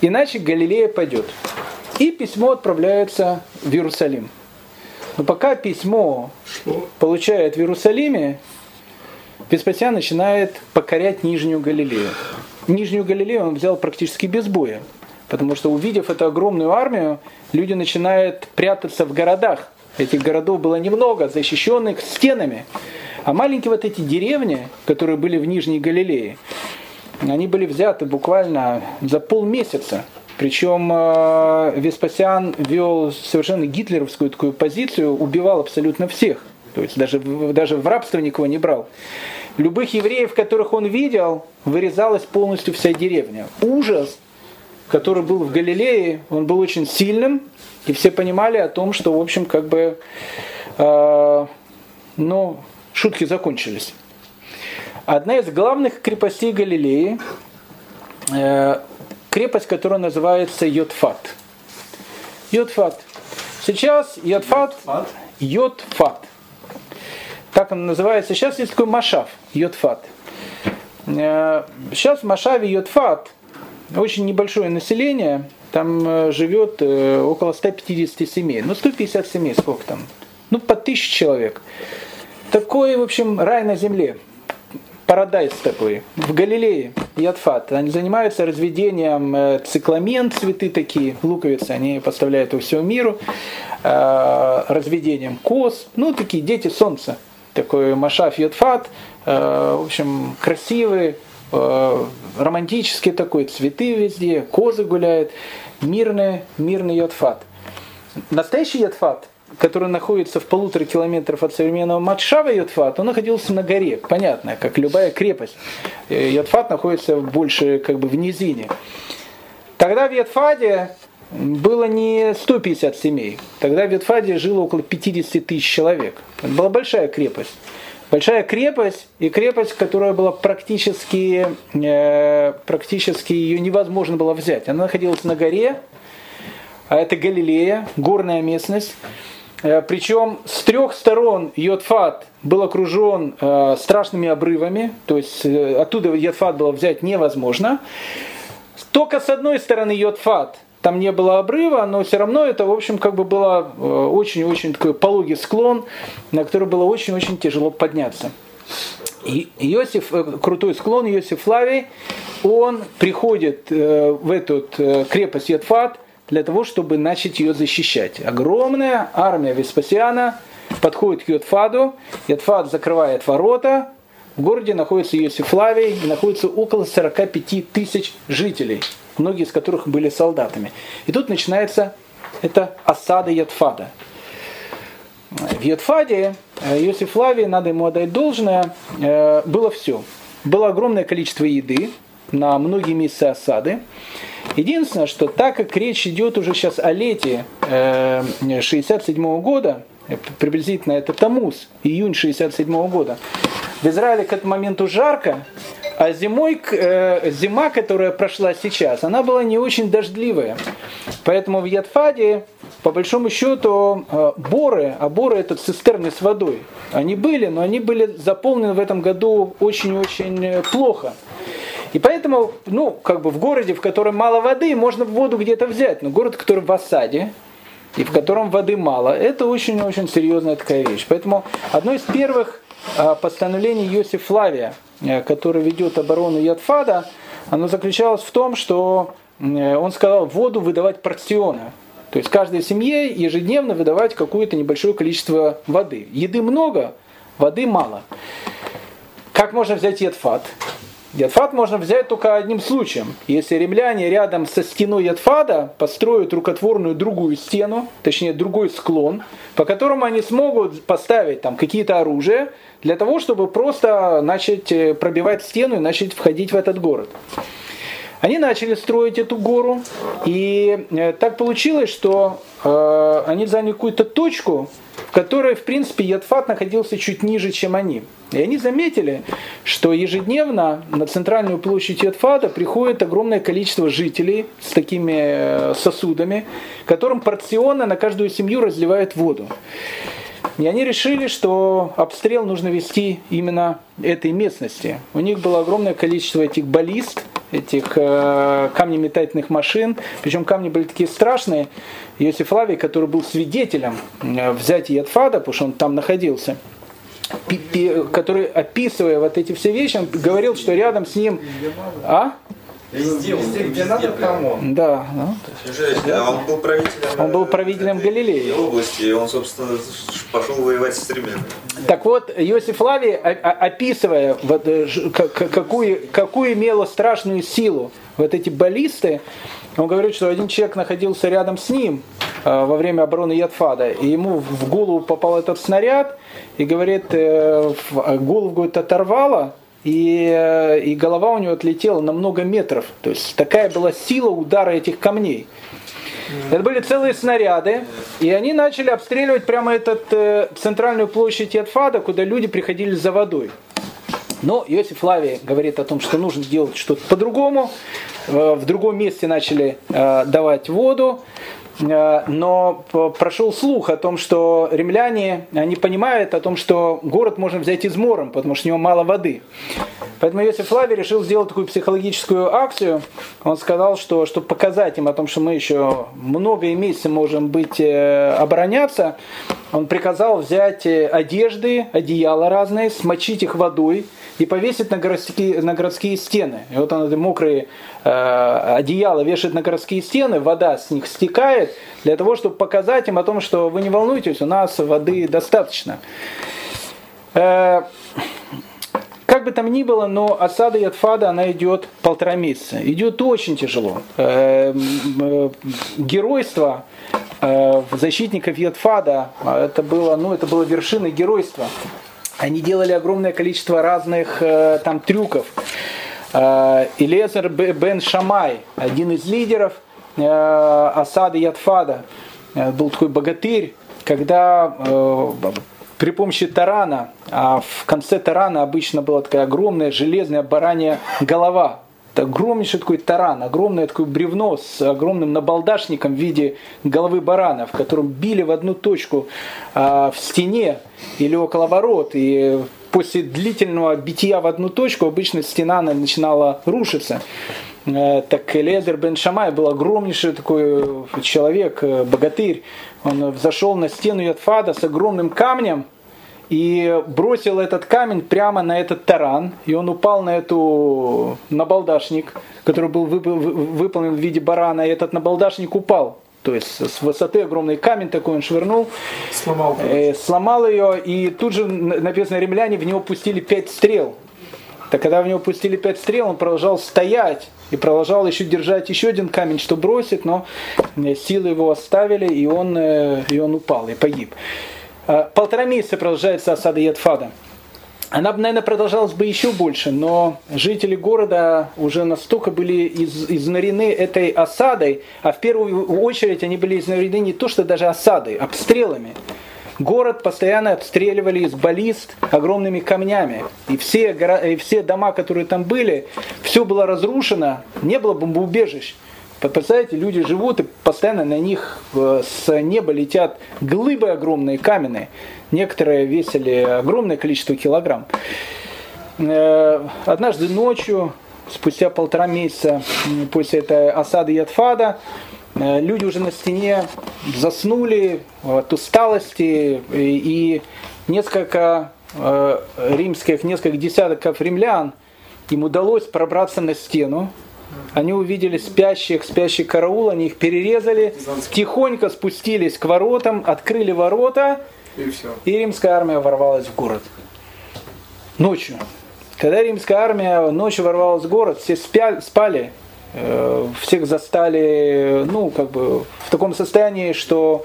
Speaker 1: Иначе Галилея пойдет. И письмо отправляется в Иерусалим. Но пока письмо получает в Иерусалиме, Веспасиан начинает покорять Нижнюю Галилею. Нижнюю Галилею он взял практически без боя. Потому что увидев эту огромную армию, люди начинают прятаться в городах. Этих городов было немного, защищенных стенами. А маленькие вот эти деревни, которые были в Нижней Галилее, они были взяты буквально за полмесяца. Причем э, Веспасиан вел совершенно гитлеровскую такую позицию, убивал абсолютно всех. То есть даже, даже в рабство никого не брал. Любых евреев, которых он видел, вырезалась полностью вся деревня. Ужас, который был в Галилее, он был очень сильным, и все понимали о том, что, в общем, как бы, э, ну, шутки закончились. Одна из главных крепостей Галилеи, э, крепость, которая называется Йотфат. Йотфат. Сейчас Йотфат, Йотфат. Так он называется. Сейчас есть такой Машав, Йотфат. Э, сейчас в Машаве Йотфат очень небольшое население, там э, живет около 150 семей. Ну, 150 семей, сколько там? Ну, по тысяче человек. Такой, в общем, рай на земле. Парадайз такой. В Галилее, Ядфат. Они занимаются разведением э, цикламен, цветы такие, луковицы, они поставляют по всему миру. Э, разведением коз. Ну, такие дети солнца. Такой Машаф Ядфат. Э, в общем, красивый, романтический такой, цветы везде, козы гуляют. Мирный, мирный Йодфат. Настоящий Йодфат который находится в полутора километрах от современного Матшава Йотфат, он находился на горе, понятно, как любая крепость. Э, Йотфат находится больше как бы в низине. Тогда в Йотфаде было не 150 семей. Тогда в Ветфаде жило около 50 тысяч человек. Это была большая крепость. Большая крепость и крепость, которая была практически, э, практически ее невозможно было взять. Она находилась на горе, а это Галилея, горная местность. Э, Причем с трех сторон Йодфат был окружен э, страшными обрывами, то есть э, оттуда Йодфат было взять невозможно. Только с одной стороны Йодфат там не было обрыва, но все равно это, в общем, как бы было очень-очень такой пологий склон, на который было очень-очень тяжело подняться. И Иосиф, крутой склон, Иосиф Флавий, он приходит в эту крепость Йодфат, для того, чтобы начать ее защищать. Огромная армия Веспасиана подходит к Йотфаду, Йотфад закрывает ворота, в городе находится Иосиф Флавий, находится около 45 тысяч жителей, многие из которых были солдатами. И тут начинается это осада Йотфада. В Йотфаде э, Иосиф Флавий, надо ему отдать должное, э, было все. Было огромное количество еды на многие месяцы осады. Единственное, что так как речь идет уже сейчас о лете 67 года, приблизительно это Тамуз, июнь 67 года, в Израиле к этому моменту жарко, а зимой, э, зима, которая прошла сейчас, она была не очень дождливая. Поэтому в Ядфаде, по большому счету, э, боры, а боры это цистерны с водой, они были, но они были заполнены в этом году очень-очень э, плохо. И поэтому, ну, как бы в городе, в котором мало воды, можно воду где-то взять. Но город, который в осаде, и в котором воды мало, это очень-очень серьезная такая вещь. Поэтому одно из первых постановлений Йосиф Флавия – который ведет оборону Ядфада, оно заключалось в том, что э, он сказал воду выдавать порционно. То есть каждой семье ежедневно выдавать какое-то небольшое количество воды. Еды много, воды мало. Как можно взять Ядфад? Ядфад можно взять только одним случаем. Если римляне рядом со стеной Ядфада построят рукотворную другую стену, точнее другой склон, по которому они смогут поставить там какие-то оружия, для того, чтобы просто начать э, пробивать стену и начать входить в этот город. Они начали строить эту гору, и э, так получилось, что э, они заняли какую-то точку, в которой, в принципе, Ядфат находился чуть ниже, чем они. И они заметили, что ежедневно на центральную площадь Ядфада приходит огромное количество жителей с такими э, сосудами, которым порционно на каждую семью разливают воду. И они решили, что обстрел нужно вести именно этой местности. У них было огромное количество этих баллист, этих э, камнеметательных машин. Причем камни были такие страшные. Иосиф Лавий, который был свидетелем э, взятия Ядфада, потому что он там находился, который, описывая вот эти все вещи, он говорил, что рядом с ним... А?
Speaker 3: Везде, везде, где надо, там он.
Speaker 1: Да. Ну,
Speaker 3: да. Он был правителем,
Speaker 1: он был правителем Галилеи.
Speaker 3: области, и он, собственно, пошел воевать с римлянами.
Speaker 1: Так вот, Иосиф Лавий, описывая, вот, э, какую, какую имела страшную силу вот эти баллисты, он говорит, что один человек находился рядом с ним э, во время обороны Ядфада, и ему в голову попал этот снаряд, и говорит, э, голову говорит, оторвало, и, э, и голова у него отлетела на много метров. То есть такая была сила удара этих камней. Это были целые снаряды, и они начали обстреливать прямо этот э, центральную площадь Ядфада, куда люди приходили за водой. Но Иосиф Лавий говорит о том, что нужно делать что-то по-другому. Э, в другом месте начали э, давать воду. Э, но прошел слух о том, что римляне, они понимают о том, что город можно взять измором, потому что у него мало воды. Поэтому Иосиф Флавий решил сделать такую психологическую акцию. Он сказал, что чтобы показать им о том, что мы еще много и можем быть э, обороняться, он приказал взять э, одежды, одеяла разные, смочить их водой и повесить на городские, на городские стены. И вот он эти мокрые э, одеяла вешает на городские стены, вода с них стекает, для того, чтобы показать им о том, что вы не волнуйтесь, у нас воды достаточно. Э, как бы там ни было, но осада Ядфада, она идет полтора месяца. Идет очень тяжело. Э, геройство защитников Ядфада, это было, ну, это было вершиной геройства. Они делали огромное количество разных там трюков. Илезер бен Шамай, один из лидеров осады Ядфада, был такой богатырь, когда при помощи тарана, а в конце тарана обычно была такая огромная железная баранья голова. Огромнейший такой таран, огромное такое бревно с огромным набалдашником в виде головы барана, в котором били в одну точку а, в стене или около ворот. И после длительного бития в одну точку обычно стена начинала рушиться. Э, так Лезер бен Шамай был огромнейший такой человек, э, богатырь. Он взошел на стену Ятфада с огромным камнем, и бросил этот камень прямо на этот таран, и он упал на эту набалдашник, который был выполнен в виде барана, и этот набалдашник упал. То есть с высоты огромный камень такой он швырнул, сломал, э, сломал ее, и тут же написано, римляне в него пустили пять стрел. Так когда в него пустили пять стрел, он продолжал стоять и продолжал еще держать еще один камень, что бросит, но э, силы его оставили, и он, э, и он упал, и погиб. Э, полтора месяца продолжается осада Ядфада. Она, наверное, продолжалась бы еще больше, но жители города уже настолько были из, изнорены этой осадой, а в первую очередь они были изнорены не то, что даже осадой, обстрелами. Город постоянно обстреливали из баллист огромными камнями. И все, и все дома, которые там были, все было разрушено, не было бомбоубежищ. Представляете, люди живут и постоянно на них э, с неба летят глыбы огромные, каменные. Некоторые весили огромное количество килограмм. Э, однажды ночью, спустя полтора месяца после этой осады Ядфада, э, люди уже на стене заснули от усталости, и несколько римских, несколько десятков римлян, им удалось пробраться на стену, они увидели спящих, спящий караул, они их перерезали, тихонько спустились к воротам, открыли ворота, и, все. и римская армия ворвалась в город. Ночью. Когда римская армия ночью ворвалась в город, все спя, спали, э, всех застали, ну, как бы в таком состоянии, что...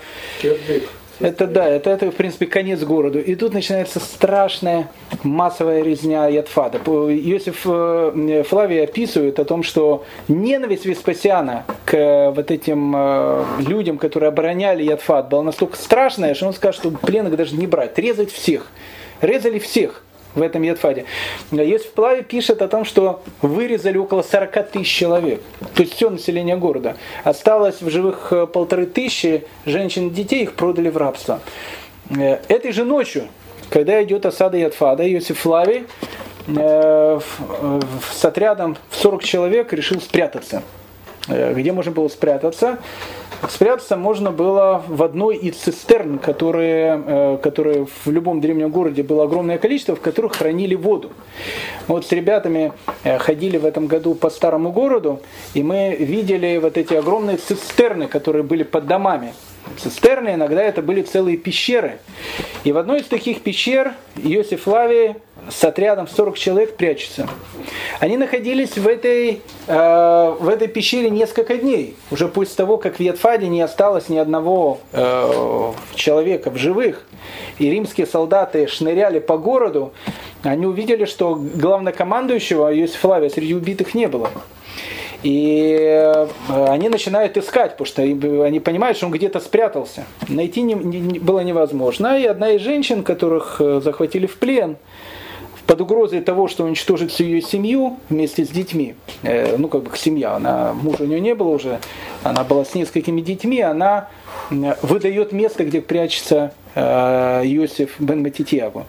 Speaker 1: Это да, это, это в принципе конец городу. И тут начинается страшная массовая резня Ядфада. Иосиф э, Флавий описывает о том, что ненависть Веспасиана к вот этим э, людям, которые обороняли Ядфад, была настолько страшная, что он скажет, что пленных даже не брать, резать всех. Резали всех в этом в Плаве пишет о том, что вырезали около 40 тысяч человек, то есть все население города. Осталось в живых э, полторы тысячи женщин и детей, их продали в рабство. Э, этой же ночью, когда идет осада Ядфада, Иосиф Флавий э, с отрядом в 40 человек решил спрятаться. Где можно было спрятаться? Спрятаться можно было в одной из цистерн, которые, э, которые в любом древнем городе было огромное количество, в которых хранили воду. Вот с ребятами э, ходили в этом году по старому городу, и мы видели вот эти огромные цистерны, которые были под домами. Цистерны иногда это были целые пещеры. И в одной из таких пещер Иосиф Лавий с отрядом в 40 человек прячется. Они находились в этой, э, в этой пещере несколько дней. Уже после того, как в Ядфаде не осталось ни одного э, человека в живых, и римские солдаты шныряли по городу, они увидели, что главнокомандующего Иосифа Лавия среди убитых не было. И э, они начинают искать, потому что они понимают, что он где-то спрятался. Найти не, не, было невозможно. И одна из женщин, которых э, захватили в плен, под угрозой того, что уничтожит всю ее семью вместе с детьми, э, ну как бы семья, она, мужа у нее не было уже, она была с несколькими детьми, она выдает место, где прячется Иосиф бен Матитьягу.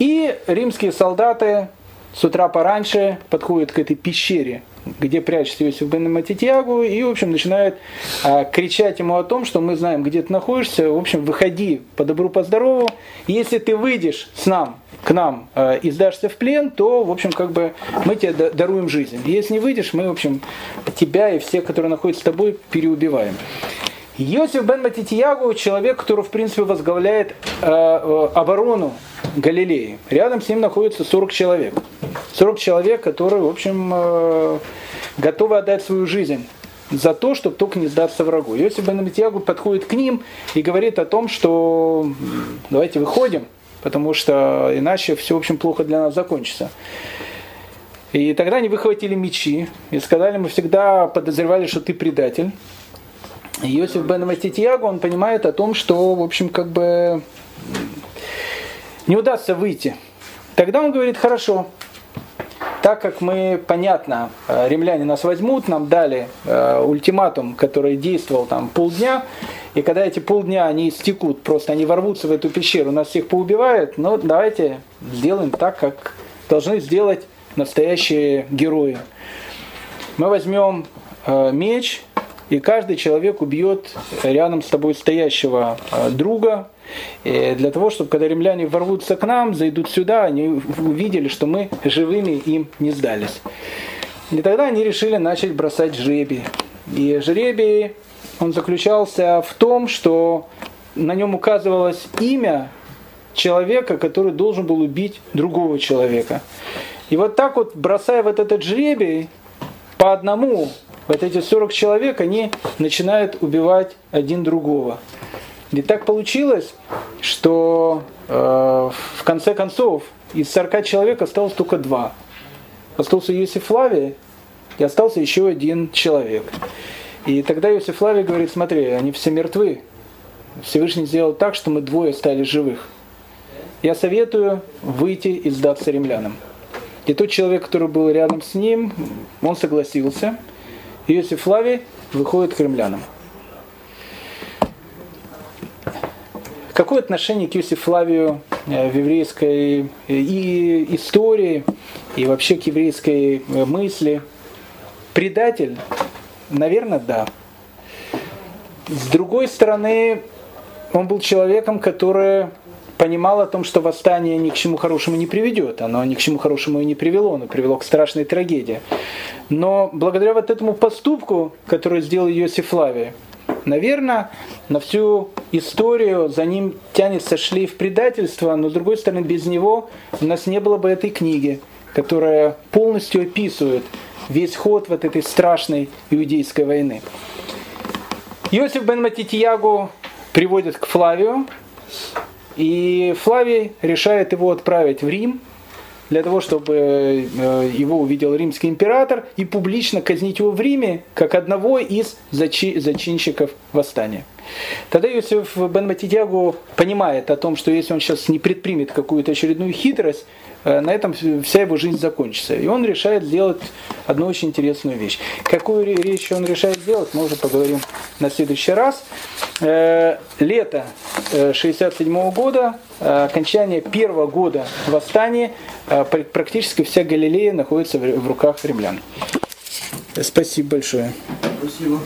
Speaker 1: И римские солдаты с утра пораньше подходят к этой пещере, где прячется Иосиф бен Матитьягу, и, в общем, начинают а, кричать ему о том, что мы знаем, где ты находишься, в общем, выходи по добру, по здорову. Если ты выйдешь с нам, к нам а, и сдашься в плен, то, в общем, как бы мы тебе даруем жизнь. Если не выйдешь, мы, в общем, тебя и всех, которые находятся с тобой, переубиваем. Йосиф бен Матитьягу человек, который, в принципе, возглавляет э, э, оборону Галилеи. Рядом с ним находится 40 человек. 40 человек, которые, в общем, э, готовы отдать свою жизнь за то, чтобы только не сдаться врагу. Йосиф бен Матитьягу подходит к ним и говорит о том, что давайте выходим, потому что иначе все, в общем, плохо для нас закончится. И тогда они выхватили мечи и сказали, мы всегда подозревали, что ты предатель. Иосиф бен Матитьягу, он понимает о том, что, в общем, как бы не удастся выйти. Тогда он говорит, хорошо, так как мы, понятно, э, римляне нас возьмут, нам дали э, ультиматум, который действовал там полдня, и когда эти полдня они истекут, просто они ворвутся в эту пещеру, нас всех поубивают, ну давайте сделаем так, как должны сделать настоящие герои. Мы возьмем э, меч, и каждый человек убьет рядом с тобой стоящего э, друга, для того, чтобы когда римляне ворвутся к нам, зайдут сюда, они увидели, что мы живыми им не сдались. И тогда они решили начать бросать жребий. И жребий, он заключался в том, что на нем указывалось имя человека, который должен был убить другого человека. И вот так вот, бросая вот этот жребий, по одному вот эти 40 человек, они начинают убивать один другого. И так получилось, что э, в конце концов из 40 человек осталось только два. Остался Иосиф Флавий и остался еще один человек. И тогда Иосиф Флавий говорит, смотри, они все мертвы. Всевышний сделал так, что мы двое стали живых. Я советую выйти и сдаться римлянам. И тот человек, который был рядом с ним, он согласился. Иосиф Флавий выходит к римлянам. Какое отношение к Иосифу Флавию э, в еврейской э, и истории, и вообще к еврейской э, мысли? Предатель? Наверное, да. С другой стороны, он был человеком, который понимал о том, что восстание ни к чему хорошему не приведет. Оно ни к чему хорошему и не привело, оно привело к страшной трагедии. Но благодаря вот этому поступку, который сделал Иосиф Флавий, наверное, на всю историю за ним тянется шлейф предательства, но с другой стороны, без него у нас не было бы этой книги, которая полностью описывает весь ход вот этой страшной иудейской войны. Иосиф бен Матитьягу приводит к Флавию, и Флавий решает его отправить в Рим, для того, чтобы э, его увидел римский император и публично казнить его в Риме как одного из зачинщиков восстания. Тогда Иосиф бен Матидягу понимает о том, что если он сейчас не предпримет какую-то очередную хитрость, на этом вся его жизнь закончится. И он решает сделать одну очень интересную вещь. Какую вещь он решает сделать, мы уже поговорим на следующий раз. Э, лето 67 года, окончание первого года восстания, практически вся Галилея находится в руках римлян. Спасибо большое. Спасибо.